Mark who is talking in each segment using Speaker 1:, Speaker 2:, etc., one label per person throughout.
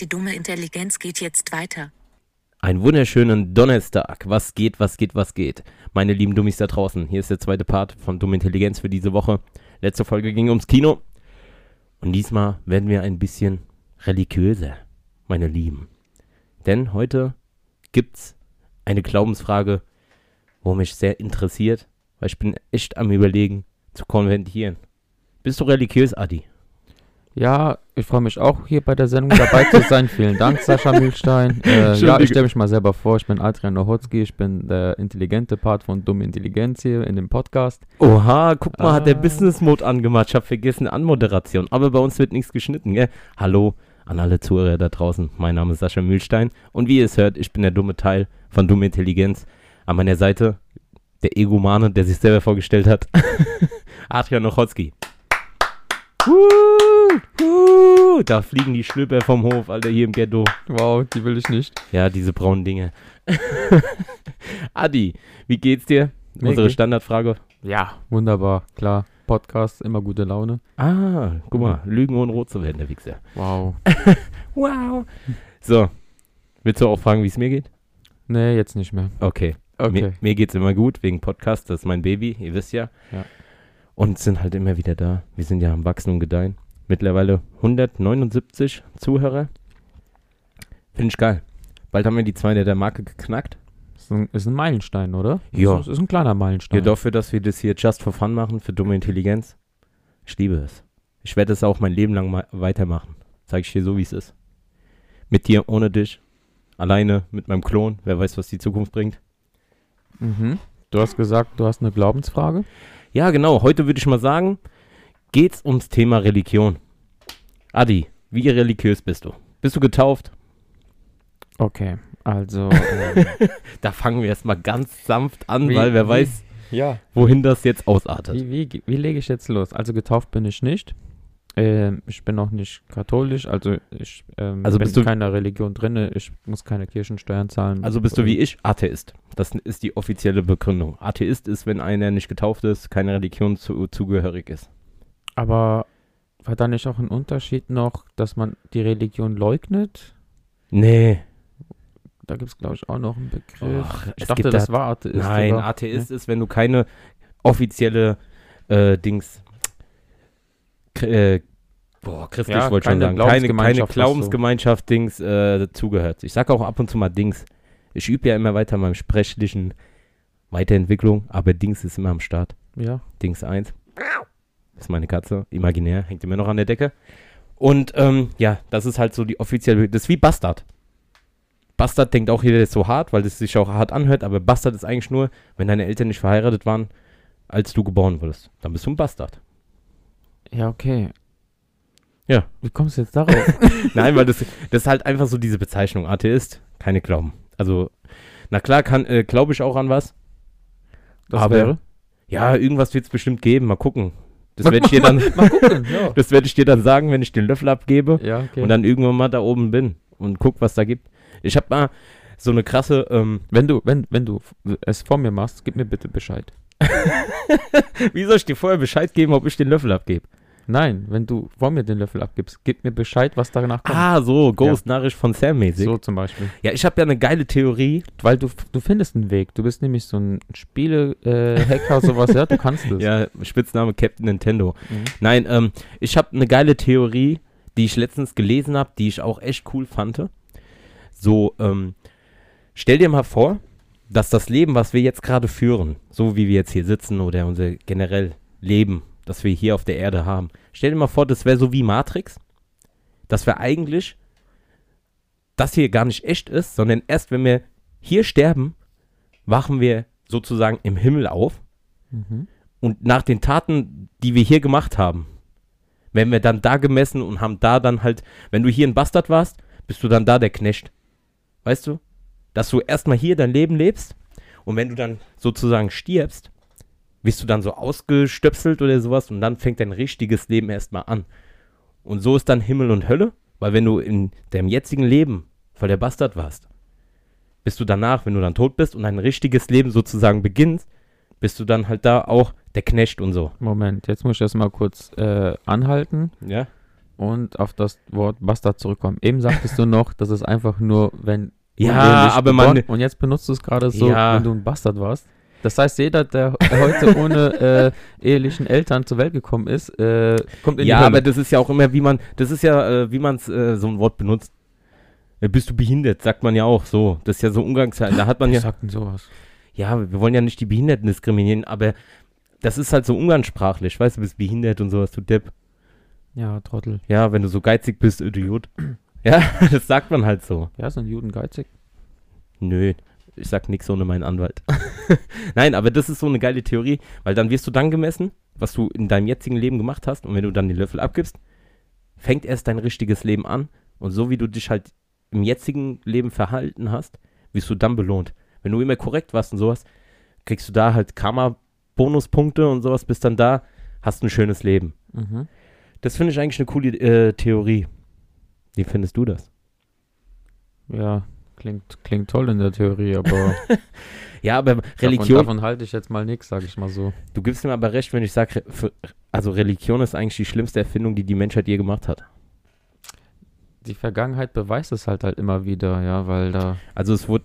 Speaker 1: Die dumme Intelligenz geht jetzt weiter.
Speaker 2: Einen wunderschönen Donnerstag. Was geht, was geht, was geht? Meine lieben Dummies da draußen. Hier ist der zweite Part von Dumme Intelligenz für diese Woche. Letzte Folge ging ums Kino. Und diesmal werden wir ein bisschen religiöser, meine Lieben. Denn heute gibt's eine Glaubensfrage, wo mich sehr interessiert, weil ich bin echt am überlegen zu konventieren. Bist du religiös, Adi?
Speaker 3: Ja, ich freue mich auch hier bei der Sendung dabei zu sein. Vielen Dank, Sascha Mühlstein. Äh, ja, ich stelle mich mal selber vor. Ich bin Adrian Nochotzki. Ich bin der intelligente Part von Dumme Intelligenz hier in dem Podcast.
Speaker 2: Oha, guck mal, hat der
Speaker 3: Ah.
Speaker 2: Business Mode angemacht. Ich habe vergessen, Anmoderation. Aber bei uns wird nichts geschnitten, gell? Hallo an alle Zuhörer da draußen. Mein Name ist Sascha Mühlstein. Und wie ihr es hört, ich bin der dumme Teil von Dumme Intelligenz. An meiner Seite der Egomane, der sich selber vorgestellt hat. Adrian Nochotzki. Wuh, da fliegen die Schlüpper vom Hof, Alter, hier im Ghetto.
Speaker 3: Wow, die will ich nicht.
Speaker 2: Ja, diese braunen Dinge. Adi, wie geht's dir? Unsere Standardfrage.
Speaker 3: Ja, wunderbar. Klar, Podcast, immer gute Laune.
Speaker 2: Ah, guck mal, Lügen ohne rot zu werden, der Wichser.
Speaker 3: Wow.
Speaker 2: Wow. So, willst du auch fragen, wie es mir geht?
Speaker 3: Nee, jetzt nicht mehr.
Speaker 2: Okay.
Speaker 3: Okay.
Speaker 2: Mir, mir geht's immer gut, wegen Podcast, das ist mein Baby, ihr wisst ja.
Speaker 3: Ja.
Speaker 2: Und sind halt immer wieder da. Wir sind ja am Wachsen und Gedeihen. Mittlerweile 179 Zuhörer. Finde ich geil. Bald haben wir die 200 der Marke geknackt.
Speaker 3: Ist ein, ist ein Meilenstein, oder?
Speaker 2: Ja.
Speaker 3: Ist, ist ein kleiner Meilenstein.
Speaker 2: Ja, dafür, dass wir das hier just for fun machen, für dumme Intelligenz. Ich liebe es. Ich werde es auch mein Leben lang ma- weitermachen. Zeig ich dir so, wie es ist. Mit dir, ohne dich. Alleine, mit meinem Klon. Wer weiß, was die Zukunft bringt.
Speaker 3: Mhm. Du hast gesagt, du hast eine Glaubensfrage.
Speaker 2: Ja, genau. Heute würde ich mal sagen, geht's ums Thema Religion. Adi, wie religiös bist du? Bist du getauft?
Speaker 3: Okay, also. ähm,
Speaker 2: Da fangen wir erstmal ganz sanft an,
Speaker 3: Wie-
Speaker 2: weil wer
Speaker 3: wie-
Speaker 2: weiß,
Speaker 3: ja.
Speaker 2: wohin das jetzt ausartet.
Speaker 3: Wie, wie, wie lege ich jetzt los? Also getauft bin ich nicht. Ähm, ich bin auch nicht katholisch, also ich ähm,
Speaker 2: Also
Speaker 3: bin in keiner Religion drin. Ich muss keine Kirchensteuern zahlen.
Speaker 2: Also bist du wie ich Atheist. Das ist die offizielle Begründung. Atheist ist, wenn einer nicht getauft ist, keine Religion zu, zugehörig ist.
Speaker 3: Aber war da nicht auch ein Unterschied noch, dass man die Religion leugnet?
Speaker 2: Nee.
Speaker 3: Da gibt es, glaube ich, auch noch einen Begriff.
Speaker 2: Och,
Speaker 3: ich dachte, das
Speaker 2: da-
Speaker 3: war Atheist.
Speaker 2: Nein,
Speaker 3: aber-
Speaker 2: Atheist ist, wenn du keine offizielle äh, Dings. Äh, boah, christlich
Speaker 3: Ja,
Speaker 2: wollte schon sagen. Keine, keine
Speaker 3: Glaubensgemeinschaft
Speaker 2: Dings äh, zugehört. Ich sage auch ab und zu mal Dings. Ich übe ja immer weiter an meinem sprechlichen Weiterentwicklung, aber Dings ist immer am Start.
Speaker 3: Ja.
Speaker 2: Dings 1. Das ist meine Katze, imaginär, hängt immer noch an der Decke. Und ähm, ja, das ist halt so die offizielle, das ist wie Bastard. Bastard denkt auch jeder, das ist so hart, weil das sich auch hart anhört, aber Bastard ist eigentlich nur, wenn deine Eltern nicht verheiratet waren, als du geboren wurdest. Dann bist du ein Bastard.
Speaker 3: Ja, okay.
Speaker 2: Ja.
Speaker 3: Wie kommst du jetzt darauf?
Speaker 2: Nein, weil das, das ist halt einfach so diese Bezeichnung. Atheist, keine Glauben. Also, na klar, kann, äh, glaube ich auch an was.
Speaker 3: Das
Speaker 2: Aber-
Speaker 3: wäre?
Speaker 2: Ja, irgendwas wird es bestimmt geben, mal gucken. Das werde ich dir dann,
Speaker 3: Mal gucken, ja.
Speaker 2: das werde ich dir dann sagen, wenn ich den Löffel abgebe.
Speaker 3: Ja, okay.
Speaker 2: und dann irgendwann mal da oben bin und guck, was da gibt. Ich habe mal so eine krasse, ähm,
Speaker 3: wenn du, wenn, wenn du es vor mir machst, gib mir bitte Bescheid.
Speaker 2: wie soll ich dir vorher Bescheid geben, ob ich den Löffel abgebe?
Speaker 3: Nein, wenn du vor mir den Löffel abgibst, gib mir Bescheid, was danach kommt.
Speaker 2: Ah, so, Ghost Nachricht von Sam mäßig.
Speaker 3: so zum Beispiel.
Speaker 2: Ja, ich habe ja eine geile Theorie.
Speaker 3: Weil du, du findest einen Weg. Du bist nämlich so ein Spiele-Hacker, sowas, ja, du kannst es.
Speaker 2: Ja, Spitzname Captain Nintendo.
Speaker 3: Mhm.
Speaker 2: Nein, ähm, ich habe eine geile Theorie, die ich letztens gelesen habe, die ich auch echt cool fand. So, ähm, stell dir mal vor, dass das Leben, was wir jetzt gerade führen, so wie wir jetzt hier sitzen oder unser generell Leben, das wir hier auf der Erde haben, stell dir mal vor, das wäre so wie Matrix, dass wir eigentlich das hier gar nicht echt ist, sondern erst wenn wir hier sterben, wachen wir sozusagen im Himmel auf
Speaker 3: Mhm.
Speaker 2: und nach den Taten, die wir hier gemacht haben, werden wir dann da gemessen und haben da dann halt, wenn du hier ein Bastard warst, bist du dann da der Knecht. Weißt du? Dass du erstmal hier dein Leben lebst und wenn du dann sozusagen stirbst, wirst du dann so ausgestöpselt oder sowas und dann fängt dein richtiges Leben erstmal an. Und so ist dann Himmel und Hölle, weil wenn du in deinem jetzigen Leben voll der Bastard warst, bist du danach, wenn du dann tot bist und dein richtiges Leben sozusagen beginnst, bist du dann halt da auch der Knecht und so.
Speaker 3: Moment, jetzt muss ich das mal kurz äh, anhalten.
Speaker 2: Ja?
Speaker 3: und auf das Wort Bastard zurückkommen. Eben sagtest du noch, dass es einfach nur, wenn
Speaker 2: Ja, aber man-
Speaker 3: und jetzt benutzt du es gerade so,
Speaker 2: Ja.
Speaker 3: wenn du ein Bastard warst. Das heißt, jeder, der heute ohne äh, ehelichen Eltern zur Welt gekommen ist, äh, kommt in
Speaker 2: Ja,
Speaker 3: die
Speaker 2: aber
Speaker 3: Hölle.
Speaker 2: das ist ja auch immer, wie man, das ist ja, äh, wie man äh, so ein Wort benutzt. Äh, bist du behindert, sagt man ja auch so. Das ist ja so Umgangszeiten. Da hat man ja,
Speaker 3: sagt sowas?
Speaker 2: ja, wir wollen ja nicht die Behinderten diskriminieren, aber das ist halt so umgangssprachlich. Weißt du, bist behindert und sowas, du Depp.
Speaker 3: Ja, Trottel.
Speaker 2: Ja, wenn du so geizig bist, Idiot. Ja, das sagt man halt so.
Speaker 3: Ja, sind Juden geizig?
Speaker 2: Nö, ich sag nix ohne meinen Anwalt. Nein, aber das ist so eine geile Theorie, weil dann wirst du dann gemessen, was du in deinem jetzigen Leben gemacht hast und wenn du dann den Löffel abgibst, fängt erst dein richtiges Leben an und so wie du dich halt im jetzigen Leben verhalten hast, wirst du dann belohnt. Wenn du immer korrekt warst und sowas, kriegst du da halt Karma-Bonuspunkte und sowas, bist dann da, hast ein schönes Leben.
Speaker 3: Mhm.
Speaker 2: Das finde ich eigentlich eine coole äh, Theorie. Wie findest du das?
Speaker 3: Ja, klingt, klingt toll in der Theorie, aber
Speaker 2: Ja, aber
Speaker 3: davon,
Speaker 2: Religion,
Speaker 3: davon halte ich jetzt mal nichts, sag ich mal so.
Speaker 2: Du gibst mir aber recht, wenn ich sage, also Religion ist eigentlich die schlimmste Erfindung, die die Menschheit je gemacht hat.
Speaker 3: Die Vergangenheit beweist es halt halt immer wieder, ja, weil da,
Speaker 2: Also es wurde,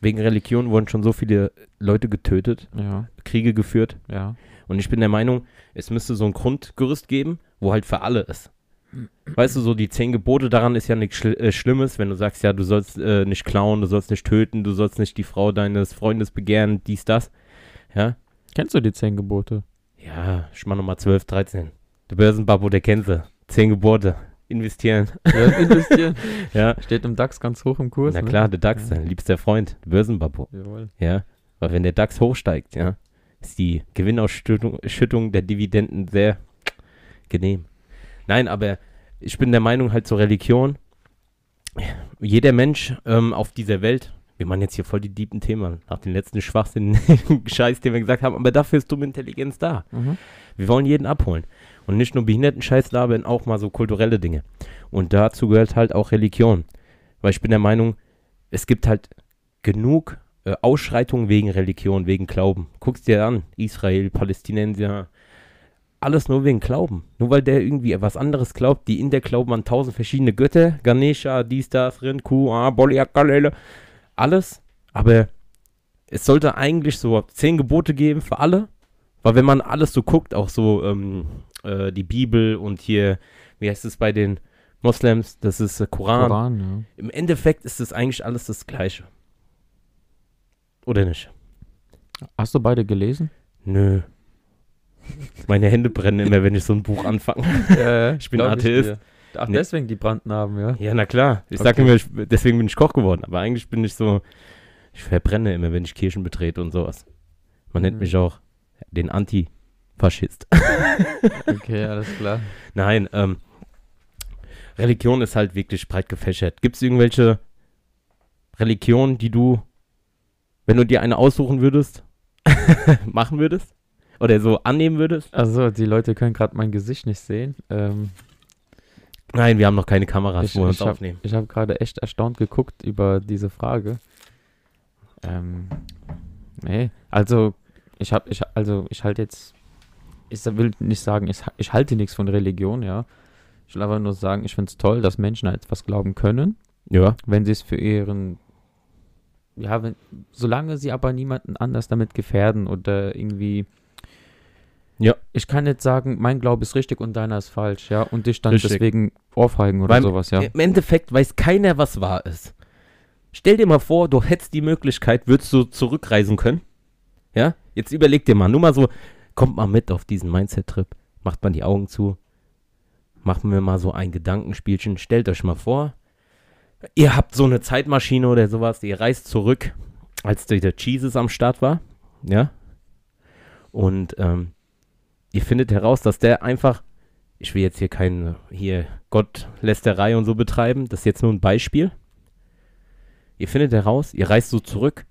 Speaker 2: wegen Religion wurden schon so viele Leute getötet,
Speaker 3: ja,
Speaker 2: Kriege geführt.
Speaker 3: ja.
Speaker 2: Und ich bin der Meinung, es müsste so ein Grundgerüst geben, wo halt für alle ist. Weißt du, so die zehn Gebote daran ist ja nichts Schli äh, Schlimmes, wenn du sagst, ja, du sollst äh, nicht klauen, du sollst nicht töten, du sollst nicht die Frau deines Freundes begehren, dies, das. Ja,
Speaker 3: Kennst du die zehn Gebote?
Speaker 2: ja, Schmarrn Nummer 12, 13. Der Börsenbabo, der kennt sie. Zehn Gebote. Investieren.
Speaker 3: Ja, investieren.
Speaker 2: Ja,
Speaker 3: Steht im DAX ganz hoch im Kurs.
Speaker 2: Na
Speaker 3: ne?
Speaker 2: klar, der DAX,
Speaker 3: Ja.
Speaker 2: dein liebster Freund, Börsenbabo,
Speaker 3: Jawohl.
Speaker 2: ja. Weil wenn der DAX hochsteigt, ja, ist die Gewinnausschüttung Schüttung der Dividenden sehr genehm. Nein, aber ich bin der Meinung, halt zur Religion, jeder Mensch ähm, auf dieser Welt, wir machen jetzt hier voll die deepen Themen, nach den letzten Schwachsinn, Scheiß, den wir gesagt haben, aber dafür ist dumme Intelligenz da.
Speaker 3: Mhm.
Speaker 2: Wir wollen jeden abholen. Und nicht nur Behindertenscheiß labern, auch mal so kulturelle Dinge. Und dazu gehört halt auch Religion. Weil ich bin der Meinung, es gibt halt genug äh, Ausschreitungen wegen Religion, wegen Glauben. Guckst dir an, Israel, Palästinenser, alles nur wegen Glauben. Nur weil der irgendwie was anderes glaubt, die in der glauben an tausend verschiedene Götter, Ganesha, dies, das, Rind, Kuh, ah, Boliakalele, alles. Aber es sollte eigentlich so zehn Gebote geben für alle. Weil wenn man alles so guckt, auch so ähm, äh, die Bibel und hier, wie heißt es bei den Moslems, das ist äh, Koran.
Speaker 3: Koran, ja.
Speaker 2: Im Endeffekt ist es eigentlich alles das Gleiche. Oder nicht?
Speaker 3: Hast du beide gelesen?
Speaker 2: Nö. Meine Hände brennen immer, wenn ich so ein Buch anfange.
Speaker 3: ja,
Speaker 2: Ich bin Atheist.
Speaker 3: dir. Ach,
Speaker 2: Nee.
Speaker 3: deswegen die Brandnarben, ja.
Speaker 2: Ja, na klar. Ich sage
Speaker 3: Okay.
Speaker 2: immer, ich, deswegen bin ich Koch geworden. Aber eigentlich bin ich so, ich verbrenne immer, wenn ich Kirchen betrete und sowas. Man nennt
Speaker 3: Mhm.
Speaker 2: mich auch den Antifaschist.
Speaker 3: Okay, alles klar.
Speaker 2: Nein, ähm, Religion ist halt wirklich breit gefächert. Gibt es irgendwelche Religionen, die du, wenn du dir eine aussuchen würdest, machen würdest? Oder so annehmen würdest?
Speaker 3: Also, die Leute können gerade mein Gesicht nicht sehen. Ähm,
Speaker 2: Nein, wir haben noch keine Kameras,
Speaker 3: Ich-
Speaker 2: wo wir uns
Speaker 3: hab-
Speaker 2: aufnehmen.
Speaker 3: ich habe gerade echt erstaunt geguckt über diese Frage. Ähm, nee, also ich habe, ich, also ich halte jetzt, ich will nicht sagen, ich, ich halte nichts von Religion, ja. Ich will aber nur sagen, ich finde es toll, dass Menschen an etwas glauben können,
Speaker 2: Ja.
Speaker 3: wenn sie es für ihren, ja, wenn, solange sie aber niemanden anders damit gefährden oder irgendwie.
Speaker 2: Ja.
Speaker 3: Ich kann jetzt sagen, mein Glaube ist richtig und deiner ist falsch, ja, und dich dann
Speaker 2: Richtig.
Speaker 3: deswegen ohrfeigen oder
Speaker 2: Weil
Speaker 3: sowas, ja.
Speaker 2: Im Endeffekt weiß keiner, was wahr ist. Stell dir mal vor, du hättest die Möglichkeit, würdest du zurückreisen können? Ja? Jetzt überleg dir mal, nur mal so, kommt mal mit auf diesen Mindset-Trip. Macht mal die Augen zu. Machen wir mal so ein Gedankenspielchen. Stellt euch mal vor, ihr habt so eine Zeitmaschine oder sowas, ihr reist zurück, als der Jesus am Start war. Ja? Und ähm, ihr findet heraus, dass der einfach ich will jetzt hier keine hier Gottlästerei und so betreiben. Das ist jetzt nur ein Beispiel. Ihr findet heraus, ihr reist so zurück,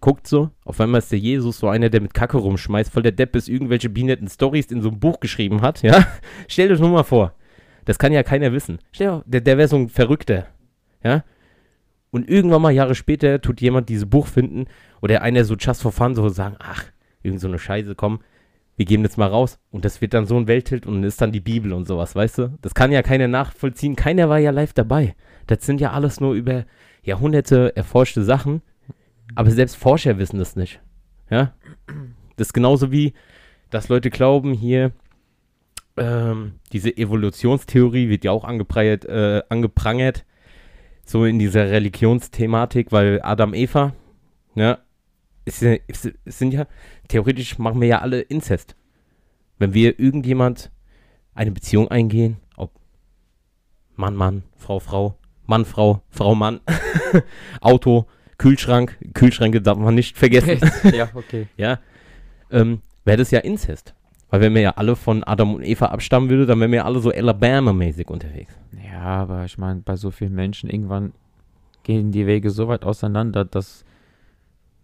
Speaker 2: guckt so, auf einmal ist der Jesus so einer, der mit Kacke rumschmeißt, voll der Depp ist irgendwelche binetten Stories in so einem Buch geschrieben hat, ja? Stellt euch nur mal vor. Das kann ja keiner wissen. Stell der, der wäre so ein Verrückter, ja? Und irgendwann mal Jahre später tut jemand dieses Buch finden oder einer so just for fun so sagen, ach, irgend so eine Scheiße, komm, wir geben das mal raus und das wird dann so ein Weltbild und ist dann die Bibel und sowas, weißt du? Das kann ja keiner nachvollziehen, keiner war ja live dabei. Das sind ja alles nur über Jahrhunderte erforschte Sachen, aber selbst Forscher wissen das nicht. Ja? Das ist genauso wie, dass Leute glauben, hier, ähm, diese Evolutionstheorie wird ja auch angeprangert, äh, angeprangert, so in dieser Religionsthematik, weil Adam, Eva, ja, es, es es sind ja, theoretisch machen wir ja alle Inzest. Wenn wir irgendjemand eine Beziehung eingehen, ob Mann, Mann, Frau, Frau, Mann, Frau, Frau, Mann, Auto, Kühlschrank, Kühlschränke darf man nicht vergessen,
Speaker 3: ja, okay.
Speaker 2: ja, ähm, wäre das ja Inzest. Weil wenn wir ja alle von Adam und Eva abstammen würde, dann wären wir ja alle so Alabama-mäßig unterwegs.
Speaker 3: Ja, aber ich meine, bei so vielen Menschen irgendwann gehen die Wege so weit auseinander, dass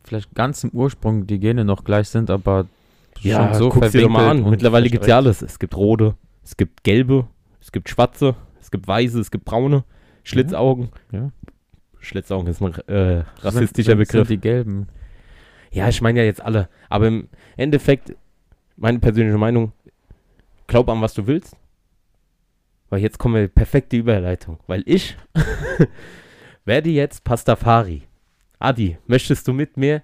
Speaker 3: vielleicht ganz im Ursprung die Gene noch gleich sind, aber schon so
Speaker 2: guck's dir doch mal an. Mittlerweile gibt es ja alles. Es gibt rote, es gibt gelbe, es gibt schwarze, es gibt weiße, es gibt braune, Schlitzaugen.
Speaker 3: Ja.
Speaker 2: Schlitzaugen ist ein äh, rassistischer
Speaker 3: sind,
Speaker 2: Begriff.
Speaker 3: Sind die gelben.
Speaker 2: Ja, ich meine ja jetzt alle. Aber im Endeffekt, meine persönliche Meinung, glaub an, was du willst. Weil jetzt kommen wir perfekte Überleitung. Weil ich werde jetzt Pastafari. Adi, möchtest du mit mir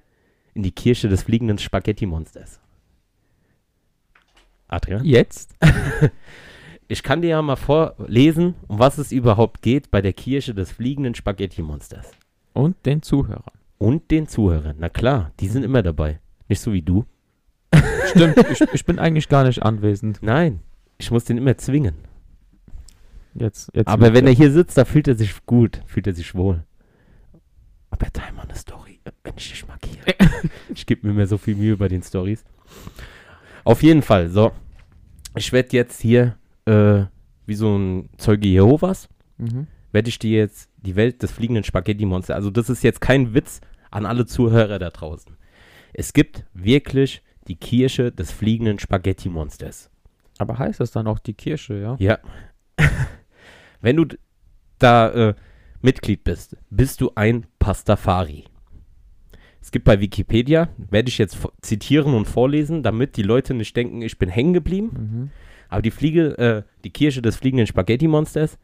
Speaker 2: in die Kirche des fliegenden Spaghetti-Monsters? Adrian?
Speaker 3: Jetzt?
Speaker 2: Ich kann dir ja mal vorlesen, um was es überhaupt geht bei der Kirche des fliegenden Spaghetti-Monsters.
Speaker 3: Und den Zuhörern.
Speaker 2: Und den Zuhörern. Na klar, die sind immer dabei. Nicht so wie du.
Speaker 3: Stimmt, ich, ich bin eigentlich gar nicht anwesend.
Speaker 2: Nein, ich muss den immer zwingen.
Speaker 3: Jetzt, jetzt
Speaker 2: Aber wenn er hier sitzt, da fühlt er sich gut, fühlt er sich wohl. Aber teil mal eine Story, äh, wenn ich dich markiere. ich gebe mir immer so viel Mühe bei den Stories. Auf jeden Fall, so. Ich werde jetzt hier, äh, wie so ein Zeuge Jehovas,
Speaker 3: Mhm.
Speaker 2: werde ich dir jetzt die Welt des fliegenden Spaghetti-Monsters. Also, das ist jetzt kein Witz an alle Zuhörer da draußen. Es gibt wirklich die Kirche des fliegenden Spaghetti-Monsters.
Speaker 3: Aber heißt das dann auch die Kirche, ja?
Speaker 2: Ja. Wenn du da äh, Mitglied bist, bist du ein Pastafari. Es gibt bei Wikipedia, werde ich jetzt zitieren und vorlesen, damit die Leute nicht denken, ich bin hängen geblieben.
Speaker 3: Mhm.
Speaker 2: Aber die Fliege, äh, die Kirche des fliegenden Spaghetti-Monsters,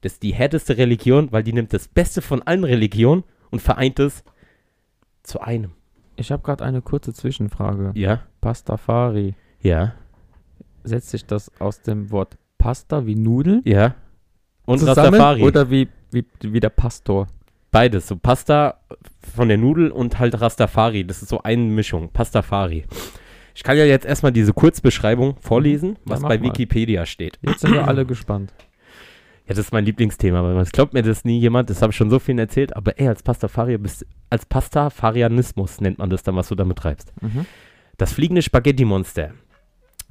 Speaker 2: das ist die härteste Religion, weil die nimmt das Beste von allen Religionen und vereint es zu einem.
Speaker 3: Ich habe gerade eine kurze Zwischenfrage.
Speaker 2: Ja,
Speaker 3: Pastafari.
Speaker 2: ja,
Speaker 3: Setzt sich das aus dem Wort Pasta wie Nudeln
Speaker 2: ja. Und
Speaker 3: zusammen
Speaker 2: Rastafari.
Speaker 3: oder wie, wie, wie der Pastor?
Speaker 2: Beides, so Pasta von der Nudel und halt Rastafari. Das ist so eine Mischung, Pastafari. Ich kann ja jetzt erstmal diese Kurzbeschreibung vorlesen, was
Speaker 3: mach
Speaker 2: bei
Speaker 3: mal.
Speaker 2: Wikipedia steht.
Speaker 3: Jetzt sind wir alle gespannt.
Speaker 2: Ja, das ist mein Lieblingsthema, weil es glaubt mir das nie jemand, das habe ich schon so vielen erzählt, aber ey, als Pastafari bist als Pastafarianismus nennt man das dann, was du damit treibst.
Speaker 3: Mhm.
Speaker 2: Das fliegende Spaghetti-Monster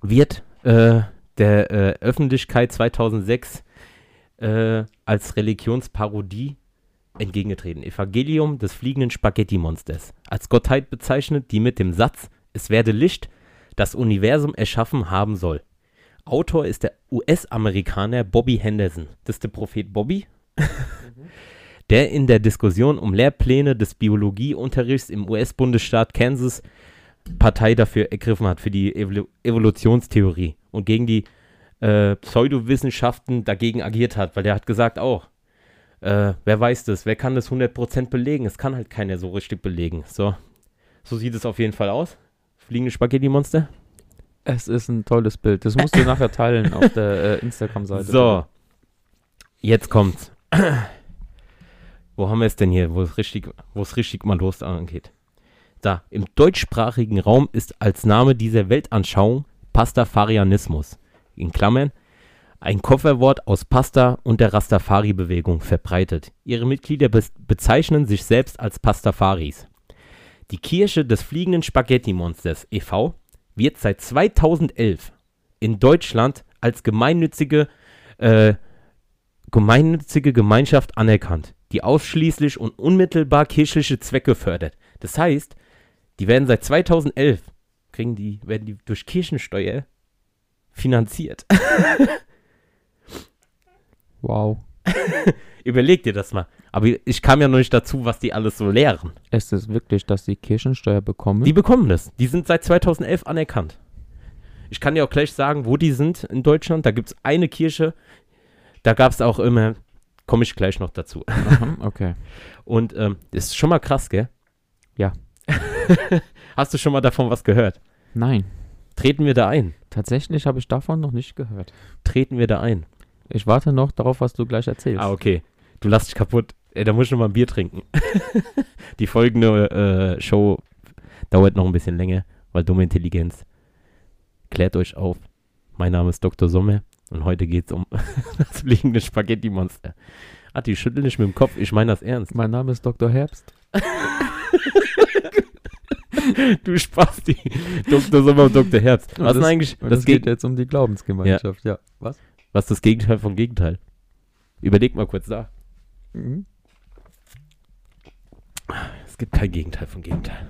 Speaker 2: wird äh, der äh, Öffentlichkeit 2006 äh, als Religionsparodie entgegengetreten. Evangelium des fliegenden Spaghetti-Monsters. Als Gottheit bezeichnet, die mit dem Satz, es werde Licht, das Universum erschaffen haben soll. Autor ist der US-Amerikaner Bobby Henderson. Das ist der Prophet Bobby, der in der Diskussion um Lehrpläne des Biologieunterrichts im US-Bundesstaat Kansas Partei dafür ergriffen hat, für die Evolu Evolutionstheorie und gegen die äh, Pseudowissenschaften dagegen agiert hat, weil der hat gesagt auch, äh, wer weiß das, wer kann das 100% belegen? Es kann halt keiner so richtig belegen. So, so sieht es auf jeden Fall aus. Fliegende Spaghetti-Monster.
Speaker 3: Es ist ein tolles Bild. Das musst du nachher teilen auf der äh, Instagram-Seite.
Speaker 2: So, jetzt kommt's. Wo haben wir es denn hier, wo es richtig, wo es richtig mal los angeht? Da, im deutschsprachigen Raum ist als Name dieser Weltanschauung Pastafarianismus, in Klammern, ein Kofferwort aus Pasta und der Rastafari-Bewegung verbreitet. Ihre Mitglieder bes- bezeichnen sich selbst als Pastafaris. Die Kirche des fliegenden Spaghetti-Monsters e.V. wird seit 2011 in Deutschland als gemeinnützige, äh, gemeinnützige Gemeinschaft anerkannt, die ausschließlich und unmittelbar kirchliche Zwecke fördert. Das heißt, die werden seit 2011, kriegen die, werden die durch Kirchensteuer finanziert.
Speaker 3: Wow.
Speaker 2: Überleg dir das mal. Aber ich kam ja noch nicht dazu, was die alles so lehren.
Speaker 3: Ist es wirklich, dass sie Kirchensteuer bekommen?
Speaker 2: Die bekommen das. Die sind seit 2011 anerkannt. Ich kann dir auch gleich sagen, wo die sind in Deutschland. Da gibt es eine Kirche, da gab es auch immer, komme ich gleich noch dazu.
Speaker 3: Aha, okay.
Speaker 2: Und ähm, das ist schon mal krass, gell?
Speaker 3: Ja.
Speaker 2: Hast du schon mal davon was gehört?
Speaker 3: Nein,
Speaker 2: Treten wir da ein?
Speaker 3: tatsächlich habe ich davon noch nicht gehört.
Speaker 2: Treten wir da ein?
Speaker 3: Ich warte noch darauf, was du gleich erzählst.
Speaker 2: Ah, okay. Du lass dich kaputt. Ey, da muss ich noch mal ein Bier trinken. Die folgende äh, Show dauert noch ein bisschen länger, weil dumme Intelligenz. Klärt euch auf. Mein Name ist Dr. Sommer und heute geht es um das fliegende Spaghetti-Monster. Ah, die schütteln nicht mit dem Kopf. Ich meine das ernst.
Speaker 3: Mein Name ist Dr. Herbst.
Speaker 2: Du Spasti. Dr. Sommer und Dr. Herz. Was ist
Speaker 3: das-
Speaker 2: eigentlich das,
Speaker 3: geht jetzt um die Glaubensgemeinschaft, ja. Was?
Speaker 2: was ist das Gegenteil vom Gegenteil? Überleg mal kurz nach.
Speaker 3: Mhm.
Speaker 2: Es gibt kein Gegenteil vom Gegenteil.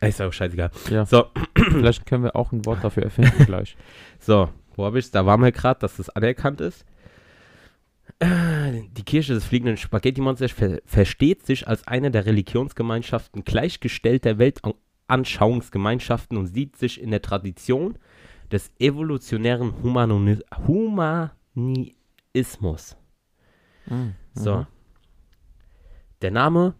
Speaker 2: Ey, Ist auch scheißegal.
Speaker 3: Ja.
Speaker 2: So.
Speaker 3: Vielleicht können wir auch ein Wort dafür erfinden gleich.
Speaker 2: So, wo habe ich Da waren wir gerade, dass das anerkannt ist. Die Kirche des fliegenden Spaghetti-Monsters ver versteht sich als eine der Religionsgemeinschaften gleichgestellter Weltanschauungsgemeinschaften und sieht sich in der Tradition des evolutionären Humani Humanismus.
Speaker 3: Mhm.
Speaker 2: So. Der Name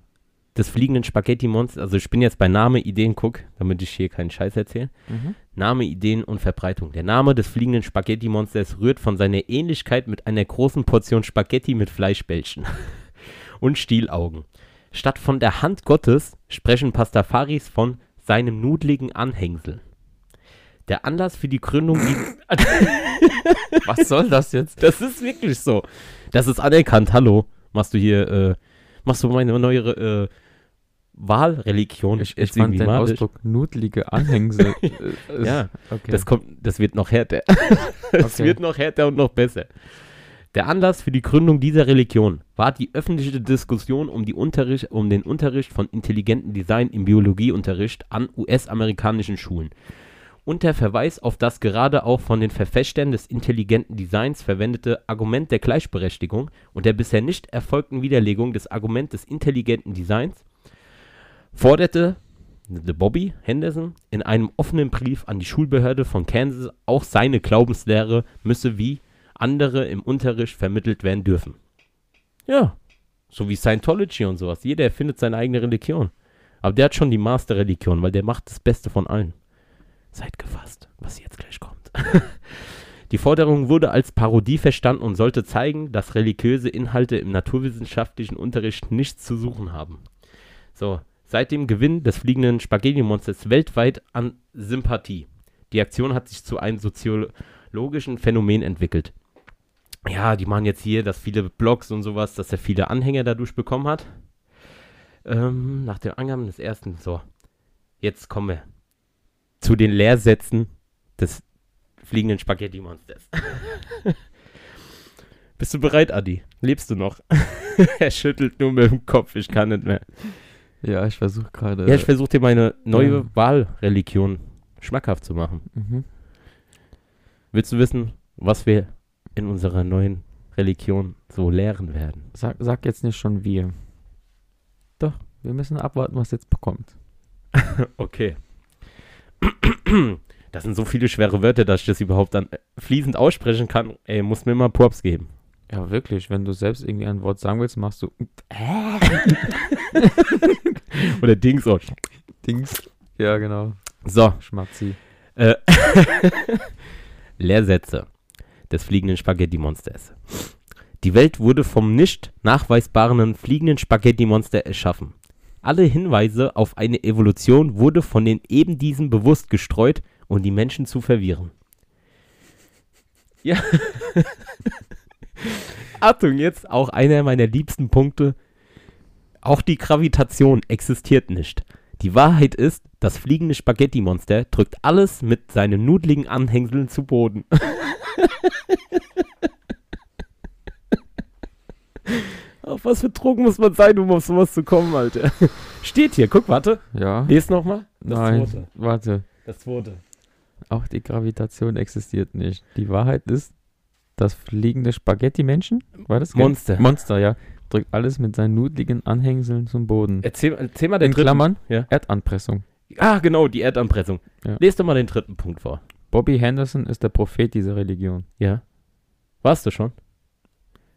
Speaker 2: des fliegenden Spaghetti-Monsters, also ich bin jetzt bei Name, Ideen, guck, damit ich hier keinen Scheiß erzähle.
Speaker 3: Mhm.
Speaker 2: Name, Ideen und Verbreitung. Der Name des fliegenden Spaghetti-Monsters rührt von seiner Ähnlichkeit mit einer großen Portion Spaghetti mit Fleischbällchen und Stielaugen. Statt von der Hand Gottes sprechen Pastafaris von seinem nudligen Anhängsel. Der Anlass für die Gründung
Speaker 3: Was soll das jetzt?
Speaker 2: Das ist wirklich so. Das ist anerkannt. Hallo. Machst du hier, äh, machst du meine neue äh, Wahlreligion?
Speaker 3: Ich, ich
Speaker 2: jetzt
Speaker 3: fand
Speaker 2: irgendwie
Speaker 3: den? Ausdruck nudlige Anhängsel. äh, ist-
Speaker 2: Ja,
Speaker 3: okay.
Speaker 2: das kommt, das wird noch härter. Es
Speaker 3: Okay.
Speaker 2: wird noch härter und noch besser. Der Anlass für die Gründung dieser Religion war die öffentliche Diskussion um, die Unterricht, um den Unterricht von intelligentem Design im Biologieunterricht an US-amerikanischen Schulen. Und der Verweis auf das gerade auch von den Verfechtern des intelligenten Designs verwendete Argument der Gleichberechtigung und der bisher nicht erfolgten Widerlegung des Arguments des intelligenten Designs forderte The Bobby Henderson in einem offenen Brief an die Schulbehörde von Kansas auch seine Glaubenslehre müsse wie andere im Unterricht vermittelt werden dürfen. Ja, so wie Scientology und sowas. Jeder erfindet seine eigene Religion. Aber der hat schon die Master-Religion, weil der macht das Beste von allen. Seid gefasst, was jetzt gleich kommt. Die Forderung wurde als Parodie verstanden und sollte zeigen, dass religiöse Inhalte im naturwissenschaftlichen Unterricht nichts zu suchen haben. So, seit dem Gewinn des fliegenden Spaghetti-Monsters weltweit an Sympathie. Die Aktion hat sich zu einem soziologischen Phänomen entwickelt. Ja, die machen jetzt hier, dass viele Blogs und sowas, dass er viele Anhänger dadurch bekommen hat. Ähm, nach dem Angaben des ersten, so. Jetzt kommen wir zu den Lehrsätzen des fliegenden Spaghetti-Monsters. Bist du bereit, Adi? Lebst du noch? er schüttelt nur mit dem Kopf, ich kann nicht mehr.
Speaker 3: Ja, ich versuche gerade.
Speaker 2: Ja, ich versuche dir meine neue
Speaker 3: ja.
Speaker 2: Wahlreligion schmackhaft zu machen.
Speaker 3: mhm.
Speaker 2: Willst du wissen, was wir in unserer neuen Religion so lehren werden?
Speaker 3: sag, sag jetzt nicht schon wir. Doch, wir müssen abwarten, was jetzt bekommt.
Speaker 2: Okay. Das sind so viele schwere Wörter, dass ich das überhaupt dann äh, fließend aussprechen kann. Ey, muss mir mal Props geben.
Speaker 3: Ja, wirklich, wenn du selbst irgendwie ein Wort sagen willst, machst du
Speaker 2: Oder Dings. Oh.
Speaker 3: Dings. Ja, genau.
Speaker 2: So,
Speaker 3: Schmatzi.
Speaker 2: Äh, Lehrsätze des fliegenden Spaghetti-Monsters. Die Welt wurde vom nicht nachweisbaren fliegenden Spaghetti-Monster erschaffen. Alle Hinweise auf eine Evolution wurde von den eben diesen bewusst gestreut, um die Menschen zu verwirren. Ja. Achtung, jetzt auch einer meiner liebsten Punkte. Auch die Gravitation existiert nicht. Die Wahrheit ist, das fliegende Spaghetti-Monster drückt alles mit seinen nudligen Anhängseln zu Boden. Auf was für Drogen muss man sein, um auf sowas zu kommen, Alter? Steht hier, guck, warte.
Speaker 3: Ja.
Speaker 2: Les nochmal.
Speaker 3: Nein,
Speaker 2: zweite.
Speaker 3: warte.
Speaker 2: Das zweite.
Speaker 3: Auch die Gravitation existiert nicht. Die Wahrheit ist, das fliegende Spaghetti-Menschen, war das?
Speaker 2: Monster.
Speaker 3: Monster, ja. Drückt alles mit seinen nudligen Anhängseln zum Boden.
Speaker 2: Erzähl, erzähl mal den
Speaker 3: In
Speaker 2: dritten.
Speaker 3: Klammern,
Speaker 2: Ja.
Speaker 3: Erdanpressung.
Speaker 2: Ah, genau, die Erdanpressung.
Speaker 3: Ja.
Speaker 2: Lest doch mal den dritten Punkt vor.
Speaker 3: Bobby Henderson ist der Prophet dieser Religion.
Speaker 2: Ja. Warst du schon?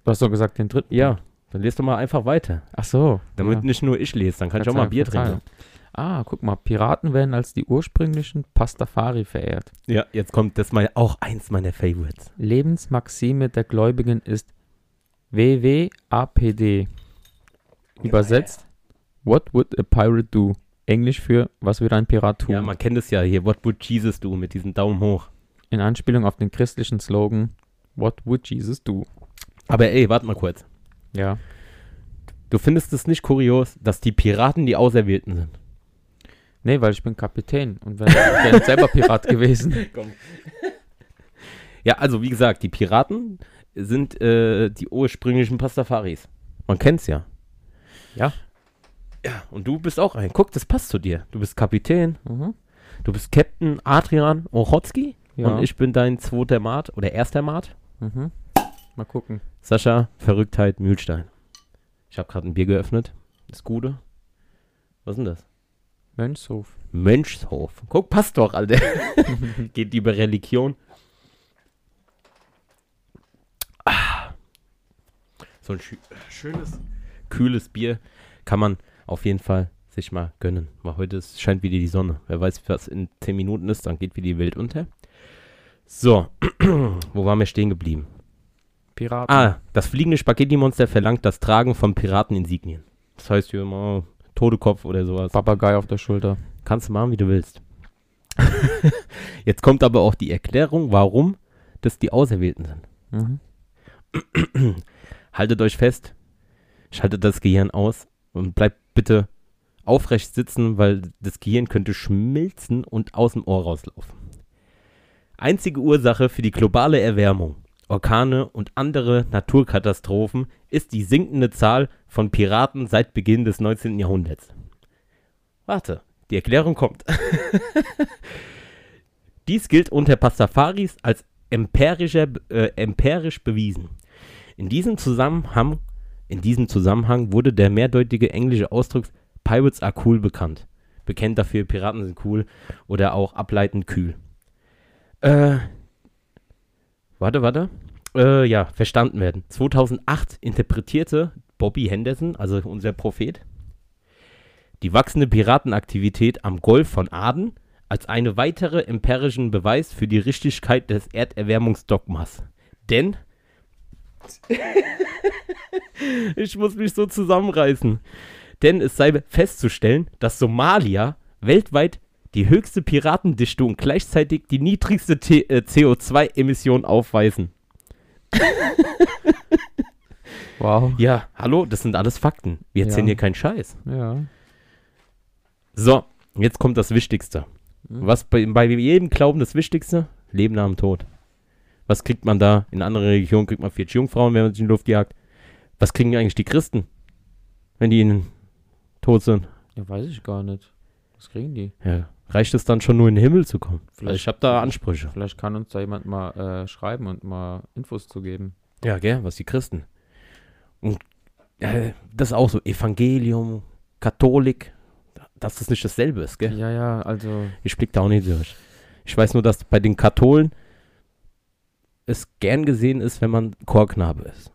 Speaker 3: Du hast doch gesagt den dritten.
Speaker 2: Ja. Dann lest doch mal einfach weiter.
Speaker 3: Ach so.
Speaker 2: Damit
Speaker 3: ja.
Speaker 2: nicht nur ich lese, dann kann ich auch mal
Speaker 3: Verzeihung,
Speaker 2: Bier
Speaker 3: Verzeihung.
Speaker 2: trinken.
Speaker 3: Ah, guck mal, Piraten werden als die ursprünglichen Pastafari verehrt.
Speaker 2: Ja, jetzt kommt das mal auch eins meiner Favorites.
Speaker 3: Lebensmaxime der Gläubigen ist WWAPD. Übersetzt, What would a pirate do? Englisch für Was würde ein Pirat tun?
Speaker 2: Ja, man kennt es ja hier. What would Jesus do? Mit diesem Daumen hoch.
Speaker 3: In Anspielung auf den christlichen Slogan What would Jesus do?
Speaker 2: Aber ey, warte mal kurz.
Speaker 3: Ja.
Speaker 2: Du findest es nicht kurios, dass die Piraten die Auserwählten sind?
Speaker 3: Nee, weil ich bin Kapitän und wäre wär selber Pirat gewesen.
Speaker 2: Ja, also wie gesagt, die Piraten sind äh, die ursprünglichen Pastafaris. Man kennt's ja.
Speaker 3: Ja.
Speaker 2: Ja, und du bist auch ein. Guck, das passt zu dir. Du bist Kapitän,
Speaker 3: Mhm.
Speaker 2: du bist Captain Adrian Ochotski
Speaker 3: Ja.
Speaker 2: und ich bin dein zweiter Mat oder erster Mat.
Speaker 3: Mhm. Mal gucken.
Speaker 2: Sascha, Verrücktheit, Mühlstein. Ich habe gerade ein Bier geöffnet. Das Gute. Was ist denn das?
Speaker 3: Mönchshof.
Speaker 2: Mönchshof. Guck, passt doch, Alter. Geht über Religion. Ah. So ein schö- schönes, kühles Bier kann man auf jeden Fall sich mal gönnen. Weil heute ist, scheint wieder die Sonne. Wer weiß, was in 10 Minuten ist, dann geht wieder die Welt unter. So, wo waren wir stehen geblieben?
Speaker 3: Piraten.
Speaker 2: Ah, das fliegende Spaghetti-Monster verlangt das Tragen von Pirateninsignien. Das heißt hier immer Todekopf oder sowas.
Speaker 3: Papagei auf der Schulter.
Speaker 2: Kannst du machen, wie du willst. Jetzt kommt aber auch die Erklärung, warum das die Auserwählten sind.
Speaker 3: Mhm.
Speaker 2: Haltet euch fest, schaltet das Gehirn aus und bleibt bitte aufrecht sitzen, weil das Gehirn könnte schmilzen und aus dem Ohr rauslaufen. Einzige Ursache für die globale Erwärmung, Orkane und andere Naturkatastrophen ist die sinkende Zahl von Piraten seit Beginn des 19. Jahrhunderts. Warte, die Erklärung kommt. Dies gilt unter Pastafaris als empirischer, äh, empirisch bewiesen. In diesem Zusammenhang, in diesem Zusammenhang wurde der mehrdeutige englische Ausdruck Pirates are cool bekannt. Bekennt dafür, Piraten sind cool oder auch ableitend kühl. Äh, warte, warte. Äh, ja, verstanden werden. 2008 interpretierte Bobby Henderson, also unser Prophet, die wachsende Piratenaktivität am Golf von Aden als eine weitere empirischen Beweis für die Richtigkeit des Erderwärmungsdogmas. Denn ich muss mich so zusammenreißen. Denn es sei festzustellen, dass Somalia weltweit die höchste Piratendichte und gleichzeitig die niedrigste äh, CO2-Emission aufweisen.
Speaker 3: Wow.
Speaker 2: Ja, hallo, das sind alles Fakten. Wir erzählen
Speaker 3: Ja.
Speaker 2: hier keinen Scheiß.
Speaker 3: Ja.
Speaker 2: So, jetzt kommt das Wichtigste.
Speaker 3: Mhm.
Speaker 2: Was bei, bei jedem Glauben das Wichtigste? Leben nach dem Tod. Was kriegt man da? In anderen Religionen kriegt man 40 Jungfrauen, wenn man sich in die Luft jagt. Was kriegen eigentlich die Christen, wenn die in, tot sind?
Speaker 3: Ja, weiß ich gar nicht. Was kriegen die?
Speaker 2: Ja, reicht es dann schon nur in den Himmel zu kommen?
Speaker 3: Vielleicht-
Speaker 2: Also ich habe da Ansprüche.
Speaker 3: Vielleicht kann uns da jemand mal äh, schreiben und mal Infos zu geben.
Speaker 2: Ja, gell, was die Christen. Und äh, das ist auch so, Evangelium, Katholik, dass das nicht dasselbe ist, gell?
Speaker 3: Ja, ja, also.
Speaker 2: Ich blick da auch nicht durch. Ich weiß nur, dass bei den Katholen es gern gesehen ist, wenn man Chorknabe ist.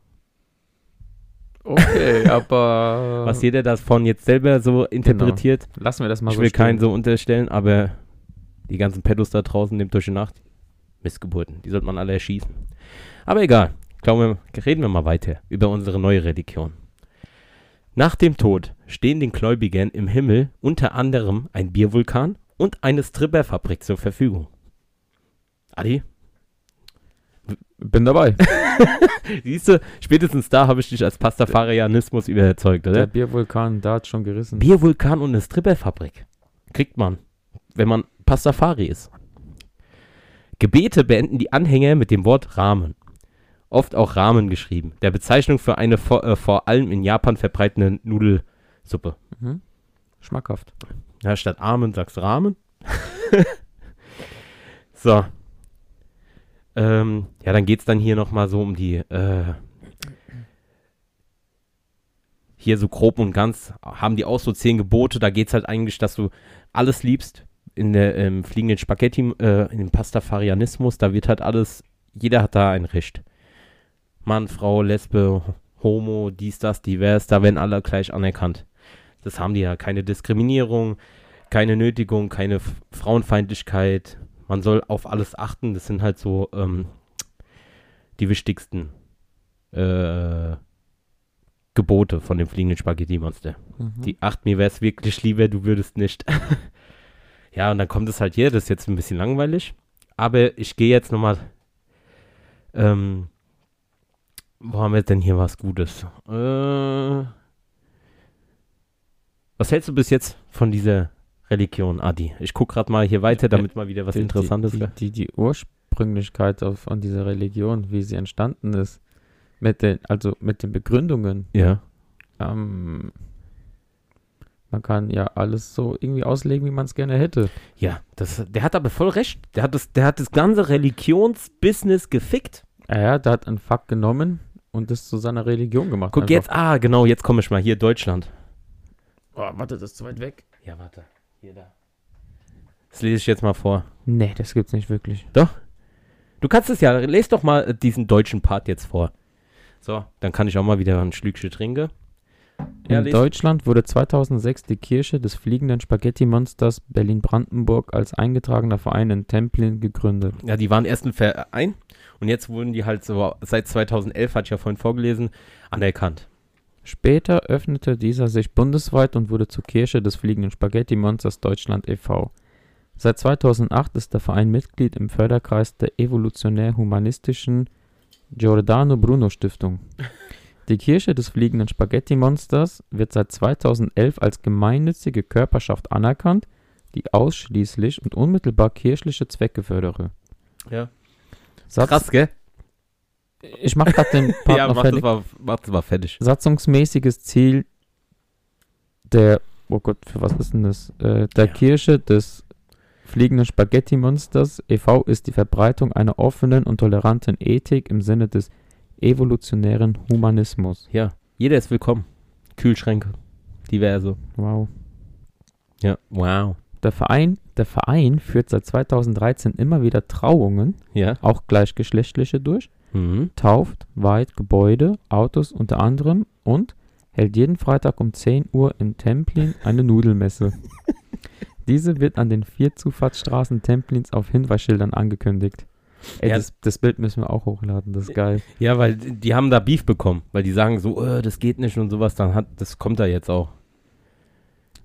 Speaker 3: Okay, aber.
Speaker 2: Was jeder davon jetzt selber so interpretiert,
Speaker 3: Lassen wir das mal
Speaker 2: ich
Speaker 3: so
Speaker 2: will
Speaker 3: stehen.
Speaker 2: keinen so unterstellen, aber die ganzen Pedos da draußen nehmt durch die Nacht, Missgeburten, die sollte man alle erschießen. Aber egal, glauben wir, reden wir mal weiter über unsere neue Religion. Nach dem Tod stehen den Gläubigern im Himmel unter anderem ein Biervulkan und eine Stripperfabrik zur Verfügung. Adi,
Speaker 3: Bin dabei.
Speaker 2: siehst du, spätestens da habe ich dich als Pastafarianismus überzeugt,
Speaker 3: Der
Speaker 2: oder?
Speaker 3: Biervulkan, da hat schon gerissen.
Speaker 2: Biervulkan und eine Stripperfabrik. Kriegt man, wenn man Pastafari ist. Gebete beenden die Anhänger mit dem Wort Ramen. Oft auch Ramen geschrieben. Der Bezeichnung für eine vor, äh, vor allem in Japan verbreitete Nudelsuppe.
Speaker 3: Mhm. Schmackhaft.
Speaker 2: Ja, statt Amen sagst du Ramen. so. Ähm, ja, dann geht es dann hier nochmal so um die. Äh, hier so grob und ganz haben die auch so zehn Gebote. Da geht es halt eigentlich, dass du alles liebst. In der ähm, fliegenden Spaghetti, äh, in dem Pastafarianismus, da wird halt alles, jeder hat da ein Recht. Mann, Frau, Lesbe, Homo, dies, das, divers, da werden alle gleich anerkannt. Das haben die ja. Keine Diskriminierung, keine Nötigung, keine Frauenfeindlichkeit. Man soll auf alles achten. Das sind halt so ähm, die wichtigsten äh, Gebote von dem fliegenden Spaghetti-Monster.
Speaker 3: Mhm.
Speaker 2: Die acht, mir wäre es wirklich lieber, du würdest nicht. ja, und dann kommt es halt hier, das ist jetzt ein bisschen langweilig. Aber ich gehe jetzt nochmal. Ähm, wo haben wir denn hier was Gutes? Äh, was hältst du bis jetzt von dieser Religion, Adi? Ich gucke gerade mal hier weiter, damit mal wieder was
Speaker 3: die,
Speaker 2: Interessantes
Speaker 3: die, die, die, die Ursprünglichkeit auf, von dieser Religion, wie sie entstanden ist, mit den, also mit den Begründungen,
Speaker 2: Ja.
Speaker 3: ähm, man kann ja alles so irgendwie auslegen, wie man es gerne hätte.
Speaker 2: Ja, das, der hat aber voll recht. Der hat das, der hat das ganze Religionsbusiness gefickt.
Speaker 3: Ja, ja, der hat einen Fakt genommen und das zu seiner Religion gemacht.
Speaker 2: Guck
Speaker 3: einfach.
Speaker 2: jetzt, ah, genau, jetzt komme ich mal hier, Deutschland.
Speaker 3: Oh, warte, das ist zu weit weg.
Speaker 2: Ja, warte. Hier, da. Das lese ich jetzt mal vor.
Speaker 3: Nee, das gibt's nicht wirklich.
Speaker 2: Du kannst es ja, lese doch mal äh, diesen deutschen Part jetzt vor. So, dann kann ich auch mal wieder ein Schlückchen trinken. Ja,
Speaker 3: In
Speaker 2: les-
Speaker 3: Deutschland wurde 2006 die Kirche des fliegenden Spaghetti-Monsters Berlin-Brandenburg als eingetragener Verein in Templin gegründet.
Speaker 2: Ja, die waren erst ein Verein und jetzt wurden die halt so, seit 2011, hatte ich ja vorhin vorgelesen, anerkannt.
Speaker 3: Später öffnete dieser sich bundesweit und wurde zur Kirche des fliegenden Spaghetti-Monsters Deutschland e.V. Seit 2008 ist der Verein Mitglied im Förderkreis der evolutionär-humanistischen Giordano Bruno Stiftung. Die Kirche des fliegenden Spaghetti-Monsters wird seit 2011 als gemeinnützige Körperschaft anerkannt, die ausschließlich und unmittelbar kirchliche Zwecke fördere.
Speaker 2: Ja.
Speaker 3: Satz,
Speaker 2: Krass, gell?
Speaker 3: Ich mache gerade den Part
Speaker 2: ja, mach das,
Speaker 3: fertig.
Speaker 2: mal, mach das mal fertig.
Speaker 3: satzungsmäßiges Ziel der, oh Gott, für was ist denn das? Äh, der
Speaker 2: Ja.
Speaker 3: Kirche des fliegenden Spaghetti-Monsters e.V. ist die Verbreitung einer offenen und toleranten Ethik im Sinne des evolutionären Humanismus.
Speaker 2: Ja, jeder ist willkommen. Kühlschränke, diverse.
Speaker 3: Wow.
Speaker 2: Ja, wow.
Speaker 3: Der Verein, der Verein führt seit 2013 immer wieder Trauungen,
Speaker 2: Ja.
Speaker 3: auch gleichgeschlechtliche durch,
Speaker 2: Mhm.
Speaker 3: tauft, weiht Gebäude, Autos unter anderem und hält jeden Freitag um 10 Uhr in Templin eine Nudelmesse. Diese wird an den vier Zufahrtsstraßen Templins auf Hinweisschildern angekündigt. Ey,
Speaker 2: Ja.
Speaker 3: das, das Bild müssen wir auch hochladen, das ist geil.
Speaker 2: Ja, weil die haben da Beef bekommen, weil die sagen so, äh, das geht nicht und sowas, dann hat, das kommt da jetzt auch.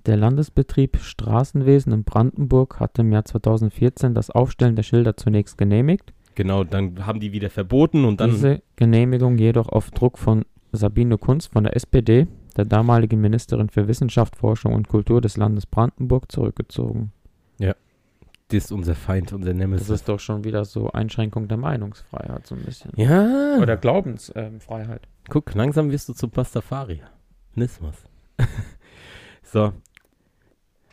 Speaker 3: Der Landesbetrieb Straßenwesen in Brandenburg hatte im Jahr 2014 das Aufstellen der Schilder zunächst genehmigt,
Speaker 2: Genau, dann haben die wieder verboten und dann,
Speaker 3: diese Genehmigung jedoch auf Druck von Sabine Kunz von der SPD, der damaligen Ministerin für Wissenschaft, Forschung und Kultur des Landes Brandenburg, zurückgezogen.
Speaker 2: das ist unser Feind, unser
Speaker 3: Das
Speaker 2: Nemesis.
Speaker 3: ist doch schon wieder so Einschränkung der Meinungsfreiheit so ein bisschen.
Speaker 2: ja,
Speaker 3: Oder Glaubensfreiheit.
Speaker 2: guck, langsam wirst du zum Pastafari. Nismus. so.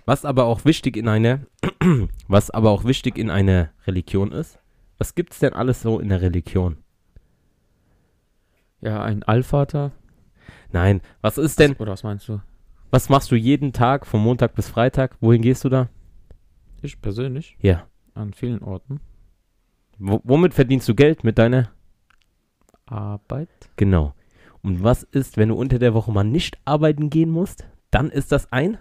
Speaker 2: Was aber auch wichtig in einer, was aber auch wichtig in einer Religion ist, was gibt's denn alles so in der Religion?
Speaker 3: ja, ein Allvater.
Speaker 2: Nein, was ist denn,
Speaker 3: Oder was meinst du?
Speaker 2: was machst du jeden Tag von Montag bis Freitag? Wohin gehst du da?
Speaker 3: Ich persönlich
Speaker 2: Ja.
Speaker 3: an vielen Orten.
Speaker 2: Wo, womit verdienst du Geld? Mit deiner?
Speaker 3: Arbeit.
Speaker 2: Genau. Und was ist, wenn du unter der Woche mal nicht arbeiten gehen musst? Dann ist das ein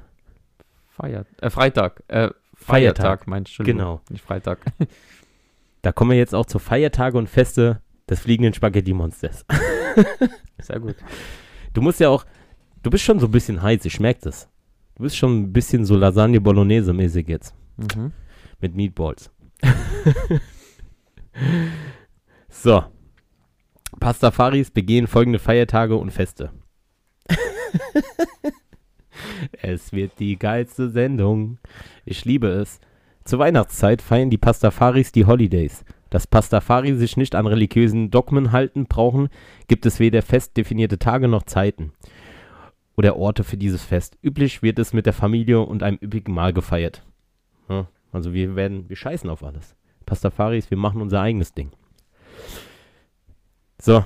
Speaker 3: Feiert. Äh, Freitag. Äh,
Speaker 2: Feiertag.
Speaker 3: Feiertag, meinst du?
Speaker 2: Genau.
Speaker 3: Nicht Freitag.
Speaker 2: Da kommen wir jetzt auch zu Feiertage und Feste des fliegenden Spaghetti-Monsters.
Speaker 3: Sehr gut.
Speaker 2: Du musst ja auch, du bist schon so ein bisschen heiß, ich merke das. Du bist schon ein bisschen so Lasagne Bolognese mäßig jetzt
Speaker 3: Mhm.
Speaker 2: mit Meatballs. so. Pastafaris begehen folgende Feiertage und Feste. es wird die geilste Sendung. Ich liebe es. Zur Weihnachtszeit feiern die Pastafaris die Holidays. Dass Pastafari sich nicht an religiösen Dogmen halten brauchen, gibt es weder fest definierte Tage noch Zeiten oder Orte für dieses Fest. Üblich wird es mit der Familie und einem üppigen Mahl gefeiert. Ja, also wir werden, wir scheißen auf alles. Pastafaris, wir machen unser eigenes Ding. So.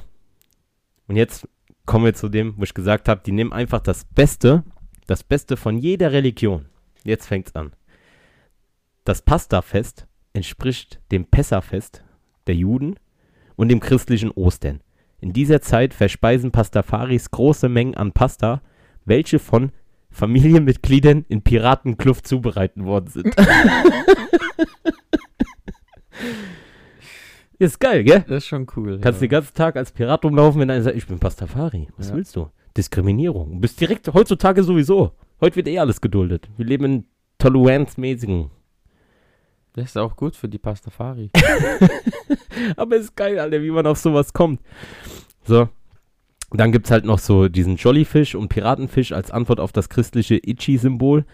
Speaker 2: Und jetzt kommen wir zu dem, wo ich gesagt habe, die nehmen einfach das Beste, das Beste von jeder Religion. Jetzt fängt's an. Das Pastafest entspricht dem Pessafest der Juden und dem christlichen Ostern. In dieser Zeit verspeisen Pastafaris große Mengen an Pasta, welche von Familienmitgliedern in Piratenkluft zubereitet worden sind. Ist geil, gell?
Speaker 3: Das ist schon cool.
Speaker 2: Kannst
Speaker 3: ja.
Speaker 2: den ganzen Tag als Pirat rumlaufen, wenn einer sagt, ich bin Pastafari. Was
Speaker 3: Ja.
Speaker 2: willst du? Diskriminierung. Du bist direkt heutzutage sowieso. Heute wird eh alles geduldet. Wir leben in toleranzmäßigen.
Speaker 3: Das ist auch gut für die Pastafari.
Speaker 2: Aber ist geil, Alter, wie man auf sowas kommt. So. Dann gibt's halt noch so diesen Jollyfish und Piratenfisch als Antwort auf das christliche Ichi-Symbol.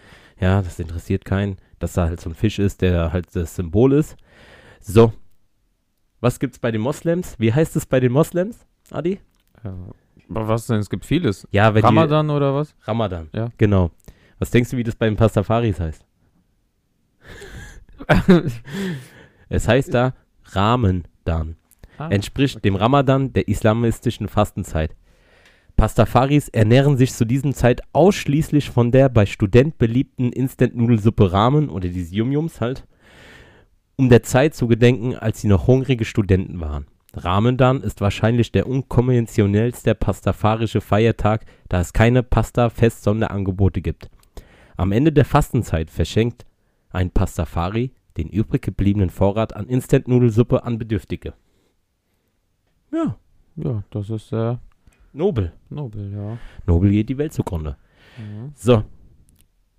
Speaker 2: Ja, das interessiert keinen, dass da halt so ein Fisch ist, der halt das Symbol ist. So. Was gibt's bei den Moslems? Wie heißt es bei den Moslems, Adi?
Speaker 3: ja. Aber was denn? Es gibt vieles.
Speaker 2: Ja, wenn die,
Speaker 3: Ramadan oder was?
Speaker 2: Ramadan.
Speaker 3: Ja.
Speaker 2: Genau. Was denkst du, wie das bei den Pastafaris heißt? Es heißt da Ramendan.
Speaker 3: Ah,
Speaker 2: Entspricht dem Ramadan der islamistischen Fastenzeit. Pastafaris ernähren sich zu diesem Zeit ausschließlich von der bei Student beliebten Instant-Nudelsuppe Ramen oder diese Yum-Yums halt, um der Zeit zu gedenken, als sie noch hungrige Studenten waren. Ramendan ist wahrscheinlich der unkonventionellste pastafarische Feiertag, da es keine Pasta-Fest-Sonderangebote gibt. Am Ende der Fastenzeit verschenkt ein Pastafari den übrig gebliebenen Vorrat an Instant-Nudelsuppe an Bedürftige. Ja,
Speaker 3: ja, das ist sehr
Speaker 2: nobel.
Speaker 3: nobel, ja.
Speaker 2: Nobel geht die Welt zugrunde.
Speaker 3: Mhm.
Speaker 2: So,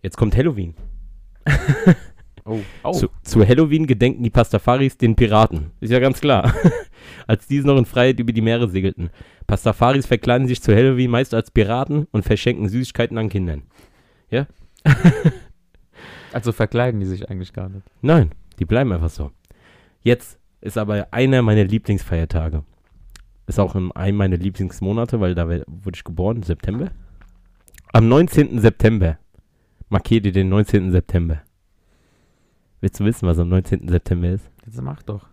Speaker 2: jetzt kommt Halloween.
Speaker 3: Oh, oh.
Speaker 2: Zu, zu Halloween gedenken die Pastafaris den Piraten. Ist ja ganz klar. als diese noch in Freiheit über die Meere segelten. Pastafaris verkleiden sich zu Halloween meist als Piraten und verschenken Süßigkeiten an Kindern.
Speaker 3: Also verkleiden die sich eigentlich gar nicht.
Speaker 2: Nein, die bleiben einfach so. Jetzt ist aber einer meiner Lieblingsfeiertage. Ist auch in einem meiner Lieblingsmonate, weil da wurde ich geboren, September. Am 19. September. Markier dir den 19. September. Willst du wissen, was am 19. September ist?
Speaker 3: Jetzt mach doch.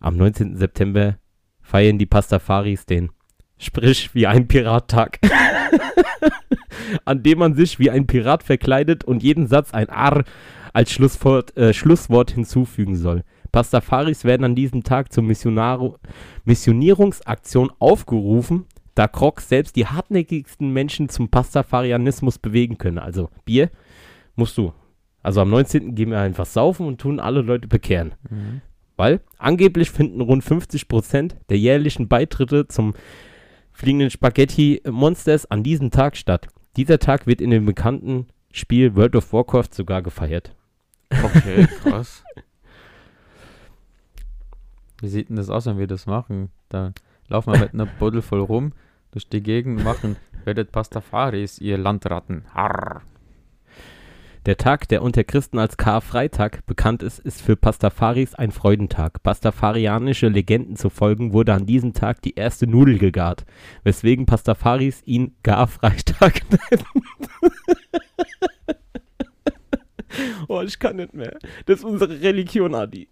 Speaker 2: Am 19. September feiern die Pastafaris den, sprich wie ein Pirattag, an dem man sich wie ein Pirat verkleidet und jeden Satz ein Ar als Schlusswort, äh, Schlusswort hinzufügen soll. Pastafaris werden an diesem Tag zur Missionaro Missionierungsaktion aufgerufen, da Crocs selbst die hartnäckigsten Menschen zum Pastafarianismus bewegen können. Also Bier musst du. Also am 19. gehen wir einfach saufen und tun alle Leute bekehren.
Speaker 3: Mhm.
Speaker 2: Weil angeblich finden rund 50% der jährlichen Beitritte zum fliegenden Spaghetti Monsters an diesem Tag statt. Dieser Tag wird in dem bekannten Spiel World of Warcraft sogar gefeiert.
Speaker 3: Okay, krass. Wie sieht denn das aus, wenn wir das machen? Da laufen wir mit einer Buddel voll rum durch die Gegend und machen, werdet Pastafaris, ihr Landratten. Harr.
Speaker 2: Der Tag, der unter Christen als Karfreitag bekannt ist, ist für Pastafaris ein Freudentag. Pastafarianische Legenden zufolge wurde an diesem Tag die erste Nudel gegart, weswegen Pastafaris ihn Garfreitag nennen. oh, ich kann nicht mehr. Das ist unsere Religion, Adi.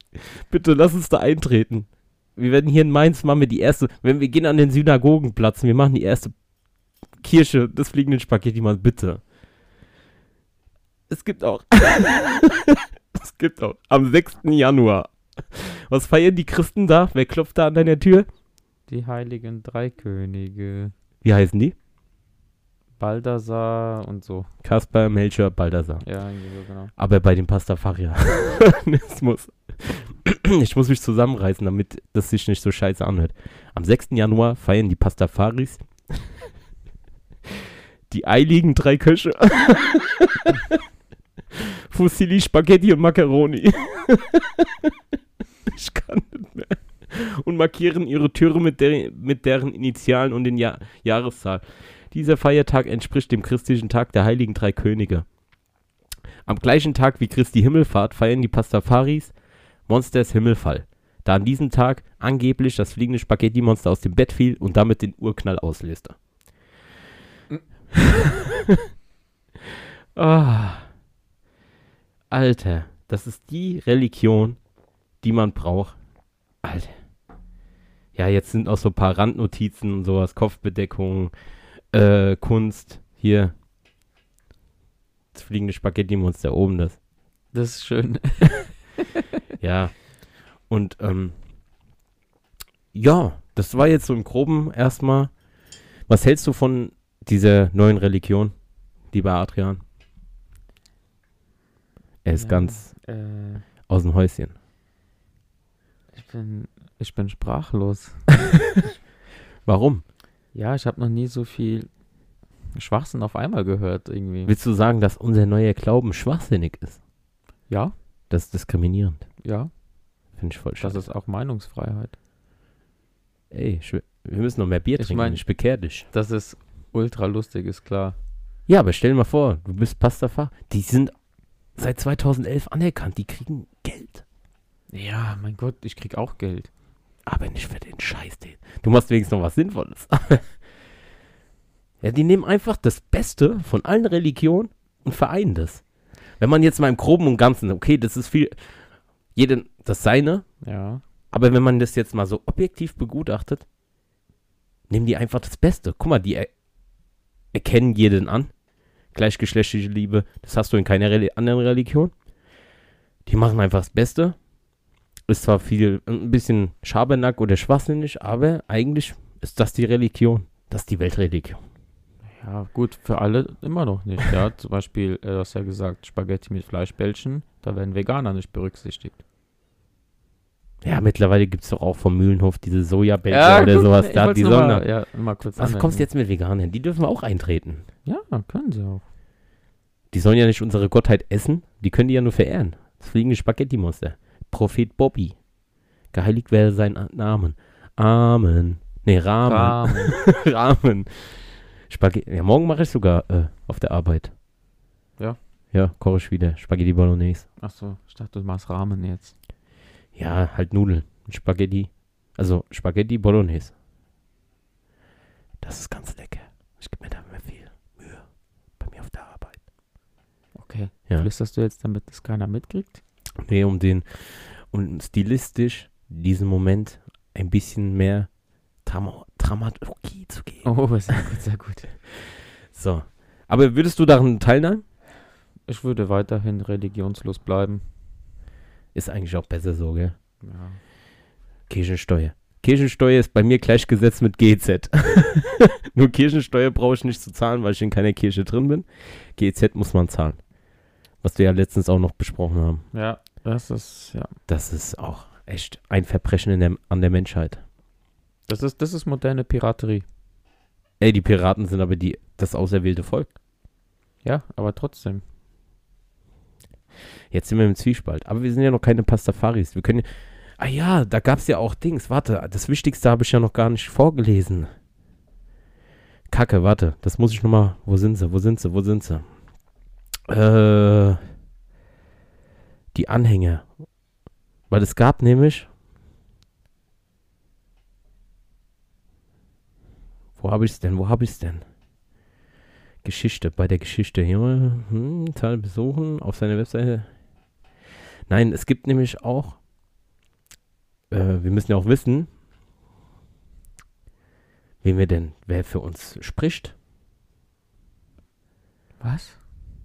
Speaker 2: Bitte lass uns da eintreten. Wir werden hier in Mainz machen wir die erste, wenn wir gehen an den Synagogenplatz, wir machen die erste Kirche des fliegenden Spaghetti mal bitte. Es gibt auch. es gibt auch. Am 6. Januar. Was feiern die Christen da? Wer klopft da an deiner Tür?
Speaker 3: Die heiligen drei Könige.
Speaker 2: Wie heißen die?
Speaker 3: Baldassar und so.
Speaker 2: Kaspar, Melchior, Baldassar.
Speaker 3: Ja, so genau.
Speaker 2: Aber bei dem Pastafarianismus. ich muss mich zusammenreißen, damit das sich nicht so scheiße anhört. Am 6. Januar feiern die Pastafaris die eiligen drei Köche. Fusilli, Spaghetti und Macaroni. ich kann nicht mehr. Und markieren ihre Türe mit, der, mit deren Initialen und den ja Jahreszahl. Dieser Feiertag entspricht dem christlichen Tag der Heiligen Drei Könige. Am gleichen Tag wie Christi Himmelfahrt feiern die Pastafaris Monsters Himmelfall, da an diesem Tag angeblich das fliegende Spaghetti-Monster aus dem Bett fiel und damit den Urknall auslöste. Ah. Alter, das ist die Religion, die man braucht. Alter. Ja, jetzt sind auch so ein paar Randnotizen und sowas, Kopfbedeckung, äh, Kunst, hier. Das fliegende Spaghetti-Monster oben, das.
Speaker 3: Das ist schön.
Speaker 2: Ja. Und, ähm, ja, das war jetzt so im Groben erstmal. Was hältst du von dieser neuen Religion, lieber Adrian? Er ist
Speaker 3: Ja,
Speaker 2: ganz
Speaker 3: Äh,
Speaker 2: aus dem Häuschen.
Speaker 3: ich, bin, ich bin sprachlos.
Speaker 2: Warum?
Speaker 3: Ja, ich habe noch nie so viel Schwachsinn auf einmal gehört irgendwie.
Speaker 2: Willst du sagen, dass unser neuer Glauben schwachsinnig ist?
Speaker 3: Ja,
Speaker 2: Das ist diskriminierend.
Speaker 3: ja,
Speaker 2: Finde ich voll
Speaker 3: das
Speaker 2: schade.
Speaker 3: ist auch Meinungsfreiheit.
Speaker 2: Ey, ich, wir müssen noch mehr Bier
Speaker 3: Ich
Speaker 2: trinken.
Speaker 3: mein-
Speaker 2: ich bekehr dich.
Speaker 3: Das ist ultra lustig, ist klar.
Speaker 2: Ja, aber stell dir mal vor, du bist Pastafar. Die sind seit 2011 anerkannt. Die kriegen Geld.
Speaker 3: Ja, mein Gott, ich krieg auch Geld.
Speaker 2: Aber nicht für den Scheiß, den. Du machst wenigstens noch was Sinnvolles. ja, die nehmen einfach das Beste von allen Religionen und vereinen das. Wenn man jetzt mal im Groben und Ganzen, okay, das ist viel, jeden das Seine,
Speaker 3: Ja,
Speaker 2: aber wenn man das jetzt mal so objektiv begutachtet, nehmen die einfach das Beste. Guck mal, die er erkennen jeden an. Gleichgeschlechtliche Liebe, das hast du in keiner Reli anderen Religion. Die machen einfach das Beste. Ist zwar viel, ein bisschen Schabernack oder schwachsinnig, aber eigentlich ist das die Religion. Das ist die Weltreligion.
Speaker 3: ja, gut, für alle immer noch nicht. Ja, zum Beispiel, äh, du hast ja gesagt, Spaghetti mit Fleischbällchen, da werden Veganer nicht berücksichtigt.
Speaker 2: Ja, mittlerweile gibt es doch auch vom Mühlenhof diese Sojabällchen oder
Speaker 3: gut,
Speaker 2: sowas.
Speaker 3: ich
Speaker 2: Da, die da,
Speaker 3: ja, mal kurz
Speaker 2: was
Speaker 3: anmerken.
Speaker 2: kommst du jetzt mit Veganern? Die dürfen auch eintreten.
Speaker 3: Ja, können sie auch.
Speaker 2: Die sollen ja nicht unsere Gottheit essen, die können die ja nur verehren. Das fliegende Spaghetti-Monster. Prophet Bobby. Geheiligt werde sein Namen. Amen. Nee, Rahmen.
Speaker 3: Rahmen.
Speaker 2: Rahmen. Spaghetti. Ja, morgen mache ich sogar äh, auf der Arbeit.
Speaker 3: Ja.
Speaker 2: Ja, koche ich wieder. Spaghetti Bolognese.
Speaker 3: Achso, ich dachte, du machst Rahmen jetzt.
Speaker 2: Ja, halt Nudeln. Spaghetti. Also Spaghetti Bolognese. Das ist ganz lecker. Ich gebe mir da immer viel Mühe. Bei mir auf der Arbeit.
Speaker 3: Okay.
Speaker 2: Ja.
Speaker 3: Flüsterst du jetzt, damit das keiner mitkriegt?
Speaker 2: Nee, um den, um stilistisch diesen Moment ein bisschen mehr Drama Dramaturgie zu geben.
Speaker 3: Oh, sehr gut, sehr gut.
Speaker 2: So. Aber würdest du daran teilnehmen?
Speaker 3: Ich würde weiterhin religionslos bleiben.
Speaker 2: Ist eigentlich auch besser so, gell?
Speaker 3: Ja.
Speaker 2: Kirchensteuer. Kirchensteuer ist bei mir gleichgesetzt mit GZ. Nur Kirchensteuer brauche ich nicht zu zahlen, weil ich in keiner Kirche drin bin. GZ muss man zahlen. Was wir ja letztens auch noch besprochen haben.
Speaker 3: Ja, das ist, ja.
Speaker 2: Das ist auch echt ein Verbrechen der, an der Menschheit.
Speaker 3: Das ist, das ist moderne Piraterie.
Speaker 2: Ey, die Piraten sind aber die, das auserwählte Volk.
Speaker 3: Ja, aber trotzdem.
Speaker 2: Jetzt sind wir im Zwiespalt. Aber wir sind ja noch keine Pastafaris. Wir können. Ah ja, da gab es ja auch Dings. Warte, das Wichtigste habe ich ja noch gar nicht vorgelesen. Kacke, warte. Das muss ich nochmal. Wo sind sie? Wo sind sie? Wo sind sie? Äh. Die Anhänger. Weil es gab nämlich. Wo habe ich es denn? Wo habe ich es denn? Geschichte, bei der Geschichte. Hier, hm, Zahl besuchen auf seiner Webseite. Nein, es gibt nämlich auch, äh, wir müssen ja auch wissen, wen wir denn, wer für uns spricht.
Speaker 3: Was?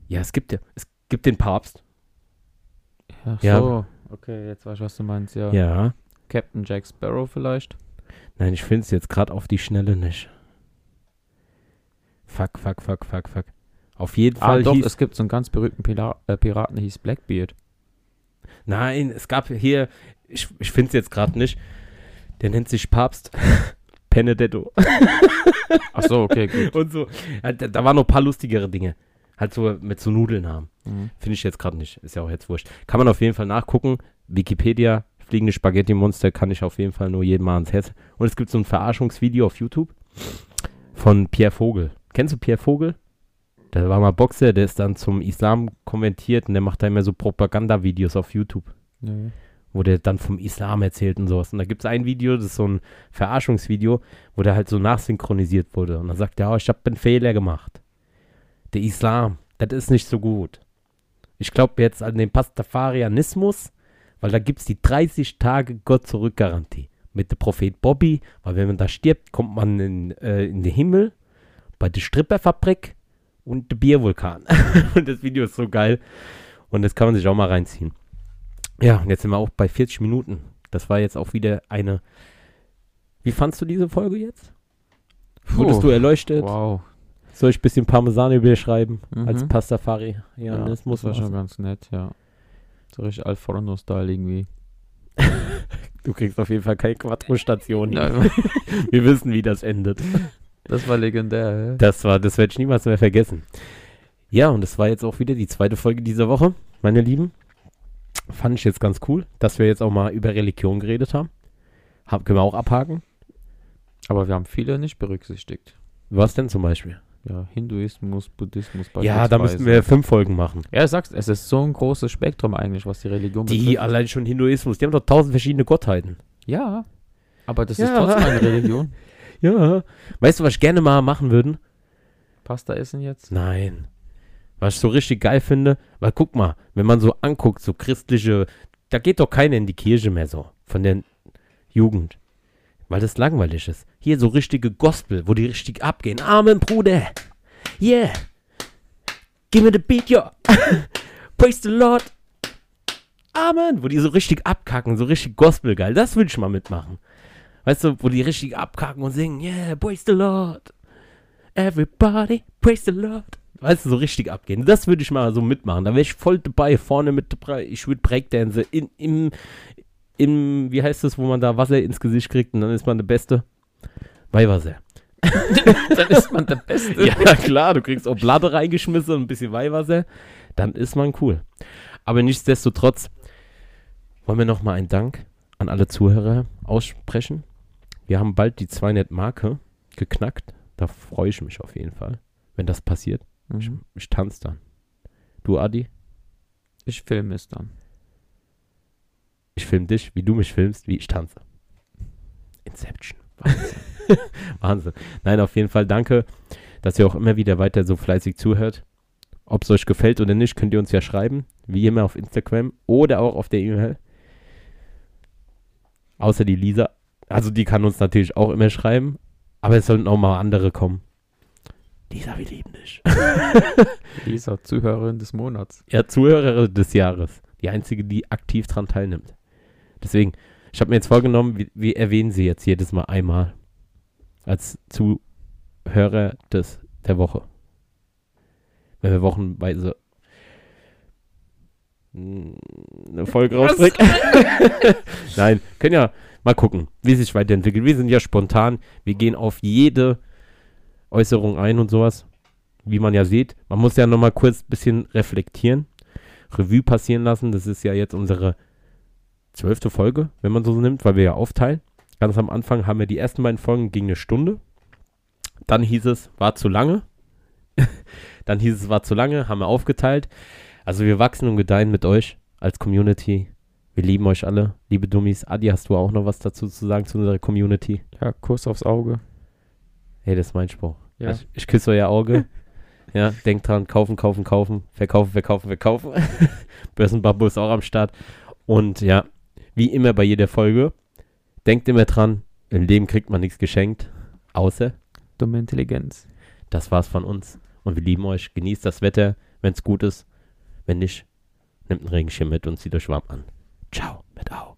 Speaker 2: Ja, es gibt ja, es gibt den Papst.
Speaker 3: Ach
Speaker 2: Ja.
Speaker 3: so. Okay, jetzt weiß ich, was du meinst, ja.
Speaker 2: Ja.
Speaker 3: Captain Jack Sparrow vielleicht?
Speaker 2: Nein, ich finde es jetzt gerade auf die Schnelle nicht. Fuck, fuck, fuck, fuck, fuck. Auf jeden
Speaker 3: Ah,
Speaker 2: Fall
Speaker 3: doch,
Speaker 2: hieß,
Speaker 3: es gibt so einen ganz berühmten Pila äh, Piraten, der hieß Blackbeard.
Speaker 2: Nein, es gab hier, ich, ich finde es jetzt gerade nicht, der nennt sich Papst Benedetto.
Speaker 3: Ach so, okay, gut.
Speaker 2: Und so. Da, da waren noch ein paar lustigere Dinge. Halt so mit so Nudeln haben.
Speaker 3: Mhm.
Speaker 2: Finde ich jetzt gerade nicht. Ist ja auch jetzt wurscht. Kann man auf jeden Fall nachgucken. Wikipedia, fliegende Spaghetti-Monster, kann ich auf jeden Fall nur jedem mal ans Herz. Und es gibt so ein Verarschungsvideo auf YouTube von Pierre Vogel. Kennst du Pierre Vogel? Der war mal Boxer, der ist dann zum Islam konvertiert und der macht da immer so Propagandavideos auf YouTube
Speaker 3: Nee.
Speaker 2: wo der dann vom Islam erzählt und sowas. Und da gibt es ein Video, das ist so ein Verarschungsvideo, wo der halt so nachsynchronisiert wurde. Und dann sagt er, oh, ich habe einen Fehler gemacht. Der Islam, das ist nicht so gut. Ich glaube jetzt an den Pastafarianismus, weil da gibt es die 30 Tage Gott zurück Garantie. mit dem Prophet Bobby, weil wenn man da stirbt, kommt man in, äh, in den Himmel bei der Stripperfabrik und der Biervulkan. und das Video ist so geil. Und das kann man sich auch mal reinziehen. Ja, und jetzt sind wir auch bei 40 Minuten. Das war jetzt auch wieder eine. Wie fandst du diese Folge jetzt? Wurdest
Speaker 3: Puh,
Speaker 2: du erleuchtet?
Speaker 3: Wow.
Speaker 2: Soll ich ein bisschen Parmesan über dir schreiben?
Speaker 3: Mhm.
Speaker 2: Als Pastafari? Ja,
Speaker 3: Ja,
Speaker 2: das muss
Speaker 3: war schon ganz nett, ja. So richtig Alforno-Style irgendwie.
Speaker 2: Du kriegst auf jeden Fall keine Quattro-Station. Wir wissen, wie das endet.
Speaker 3: Das war legendär, hä?
Speaker 2: Das war, das werde ich niemals mehr vergessen. Ja, und das war jetzt auch wieder die zweite Folge dieser Woche, meine Lieben. Fand ich jetzt ganz cool, dass wir jetzt auch mal über Religion geredet haben. Hab, können wir auch abhaken.
Speaker 3: Aber wir haben viele nicht berücksichtigt.
Speaker 2: Was denn zum Beispiel?
Speaker 3: Ja, Hinduismus, Buddhismus,
Speaker 2: Ja, da müssten wir fünf Folgen machen.
Speaker 3: Ja, du sagst, es ist so ein großes Spektrum eigentlich, was die Religion
Speaker 2: Die
Speaker 3: betrifft.
Speaker 2: allein schon Hinduismus, die haben doch tausend verschiedene Gottheiten.
Speaker 3: Ja, aber das
Speaker 2: Ja.
Speaker 3: ist trotzdem eine Religion.
Speaker 2: Ja. Weißt du, was ich gerne mal machen würden?
Speaker 3: Pasta essen jetzt?
Speaker 2: Nein. Was ich so richtig geil finde, weil guck mal, wenn man so anguckt, so christliche, da geht doch keiner in die Kirche mehr so, von der Jugend. Weil das langweilig ist. Hier so richtige Gospel, wo die richtig abgehen. Amen, Bruder. Yeah. Give me the beat, yo. Praise the Lord. Amen. Wo die so richtig abkacken, so richtig Gospel geil. Das will ich mal mitmachen. Weißt du, wo die richtig abkacken und singen, yeah, praise the Lord. Everybody, praise the Lord. Weißt du, so richtig abgehen. Das würde ich mal so mitmachen. Da wäre ich voll dabei, vorne mit dabei. Ich würde Breakdance in, im, im, wie heißt das, wo man da Wasser ins Gesicht kriegt und dann ist man der Beste. Weihwasser.
Speaker 3: Dann ist man der Beste.
Speaker 2: Ja, klar, du kriegst auch Blatte reingeschmissen und ein bisschen Weihwasser. Dann ist man cool. Aber nichtsdestotrotz wollen wir nochmal einen Dank an alle Zuhörer aussprechen. Wir haben bald die 200 Marke geknackt. Da freue ich mich auf jeden Fall, wenn das passiert. Ich,
Speaker 3: Mhm.
Speaker 2: ich tanze dann. Du, Adi,
Speaker 3: Ich filme es dann.
Speaker 2: ich film dich, wie du mich filmst, wie ich tanze. Inception.
Speaker 3: Wahnsinn.
Speaker 2: Wahnsinn. Nein, auf jeden Fall danke, dass ihr auch immer wieder weiter so fleißig zuhört. Ob es euch gefällt oder nicht, könnt ihr uns ja schreiben. Wie immer auf Instagram oder auch auf der E-Mail. Außer die Lisa. Also die kann uns natürlich auch immer schreiben. Aber es sollten auch mal andere kommen. Lisa, wir lieben dich.
Speaker 3: Lisa, Zuhörerin des Monats.
Speaker 2: Ja, Zuhörerin des Jahres. Die einzige, die aktiv dran teilnimmt. Deswegen, ich habe mir jetzt vorgenommen, wir, wir erwähnen sie jetzt jedes Mal einmal. Als Zuhörer des, der Woche. Wenn wir wochenweise eine Folge rausbringen. Nein, können ja mal gucken, wie sich weiterentwickelt. Wir sind ja spontan. Wir gehen auf jede Äußerung ein und sowas. Wie man ja sieht. Man muss ja nochmal kurz ein bisschen reflektieren. Revue passieren lassen. Das ist ja jetzt unsere zwölfte Folge, wenn man so nimmt, weil wir ja aufteilen. Ganz am Anfang haben wir die ersten beiden Folgen ging eine Stunde. Dann hieß es, war zu lange. Dann hieß es, war zu lange, haben wir aufgeteilt. Also wir wachsen und gedeihen mit euch als Community. Wir lieben euch alle, liebe Dummies. Adi, hast du auch noch was dazu zu sagen zu unserer Community?
Speaker 3: Ja, Kuss aufs Auge.
Speaker 2: Hey, das ist mein Spruch.
Speaker 3: Ja.
Speaker 2: Ich, ich küsse euer Auge. ja, denkt dran, kaufen, kaufen, kaufen, verkaufen, verkaufen, verkaufen. Börsenbabbo ist auch am Start. Und ja, wie immer bei jeder Folge, denkt immer dran, im Leben kriegt man nichts geschenkt, außer
Speaker 3: Dumme Intelligenz.
Speaker 2: das war's von uns. Und wir lieben euch. Genießt das Wetter, wenn es gut ist. Wenn nicht, nehmt einen Regenschirm mit und zieht euch warm an. Ciao mit Au.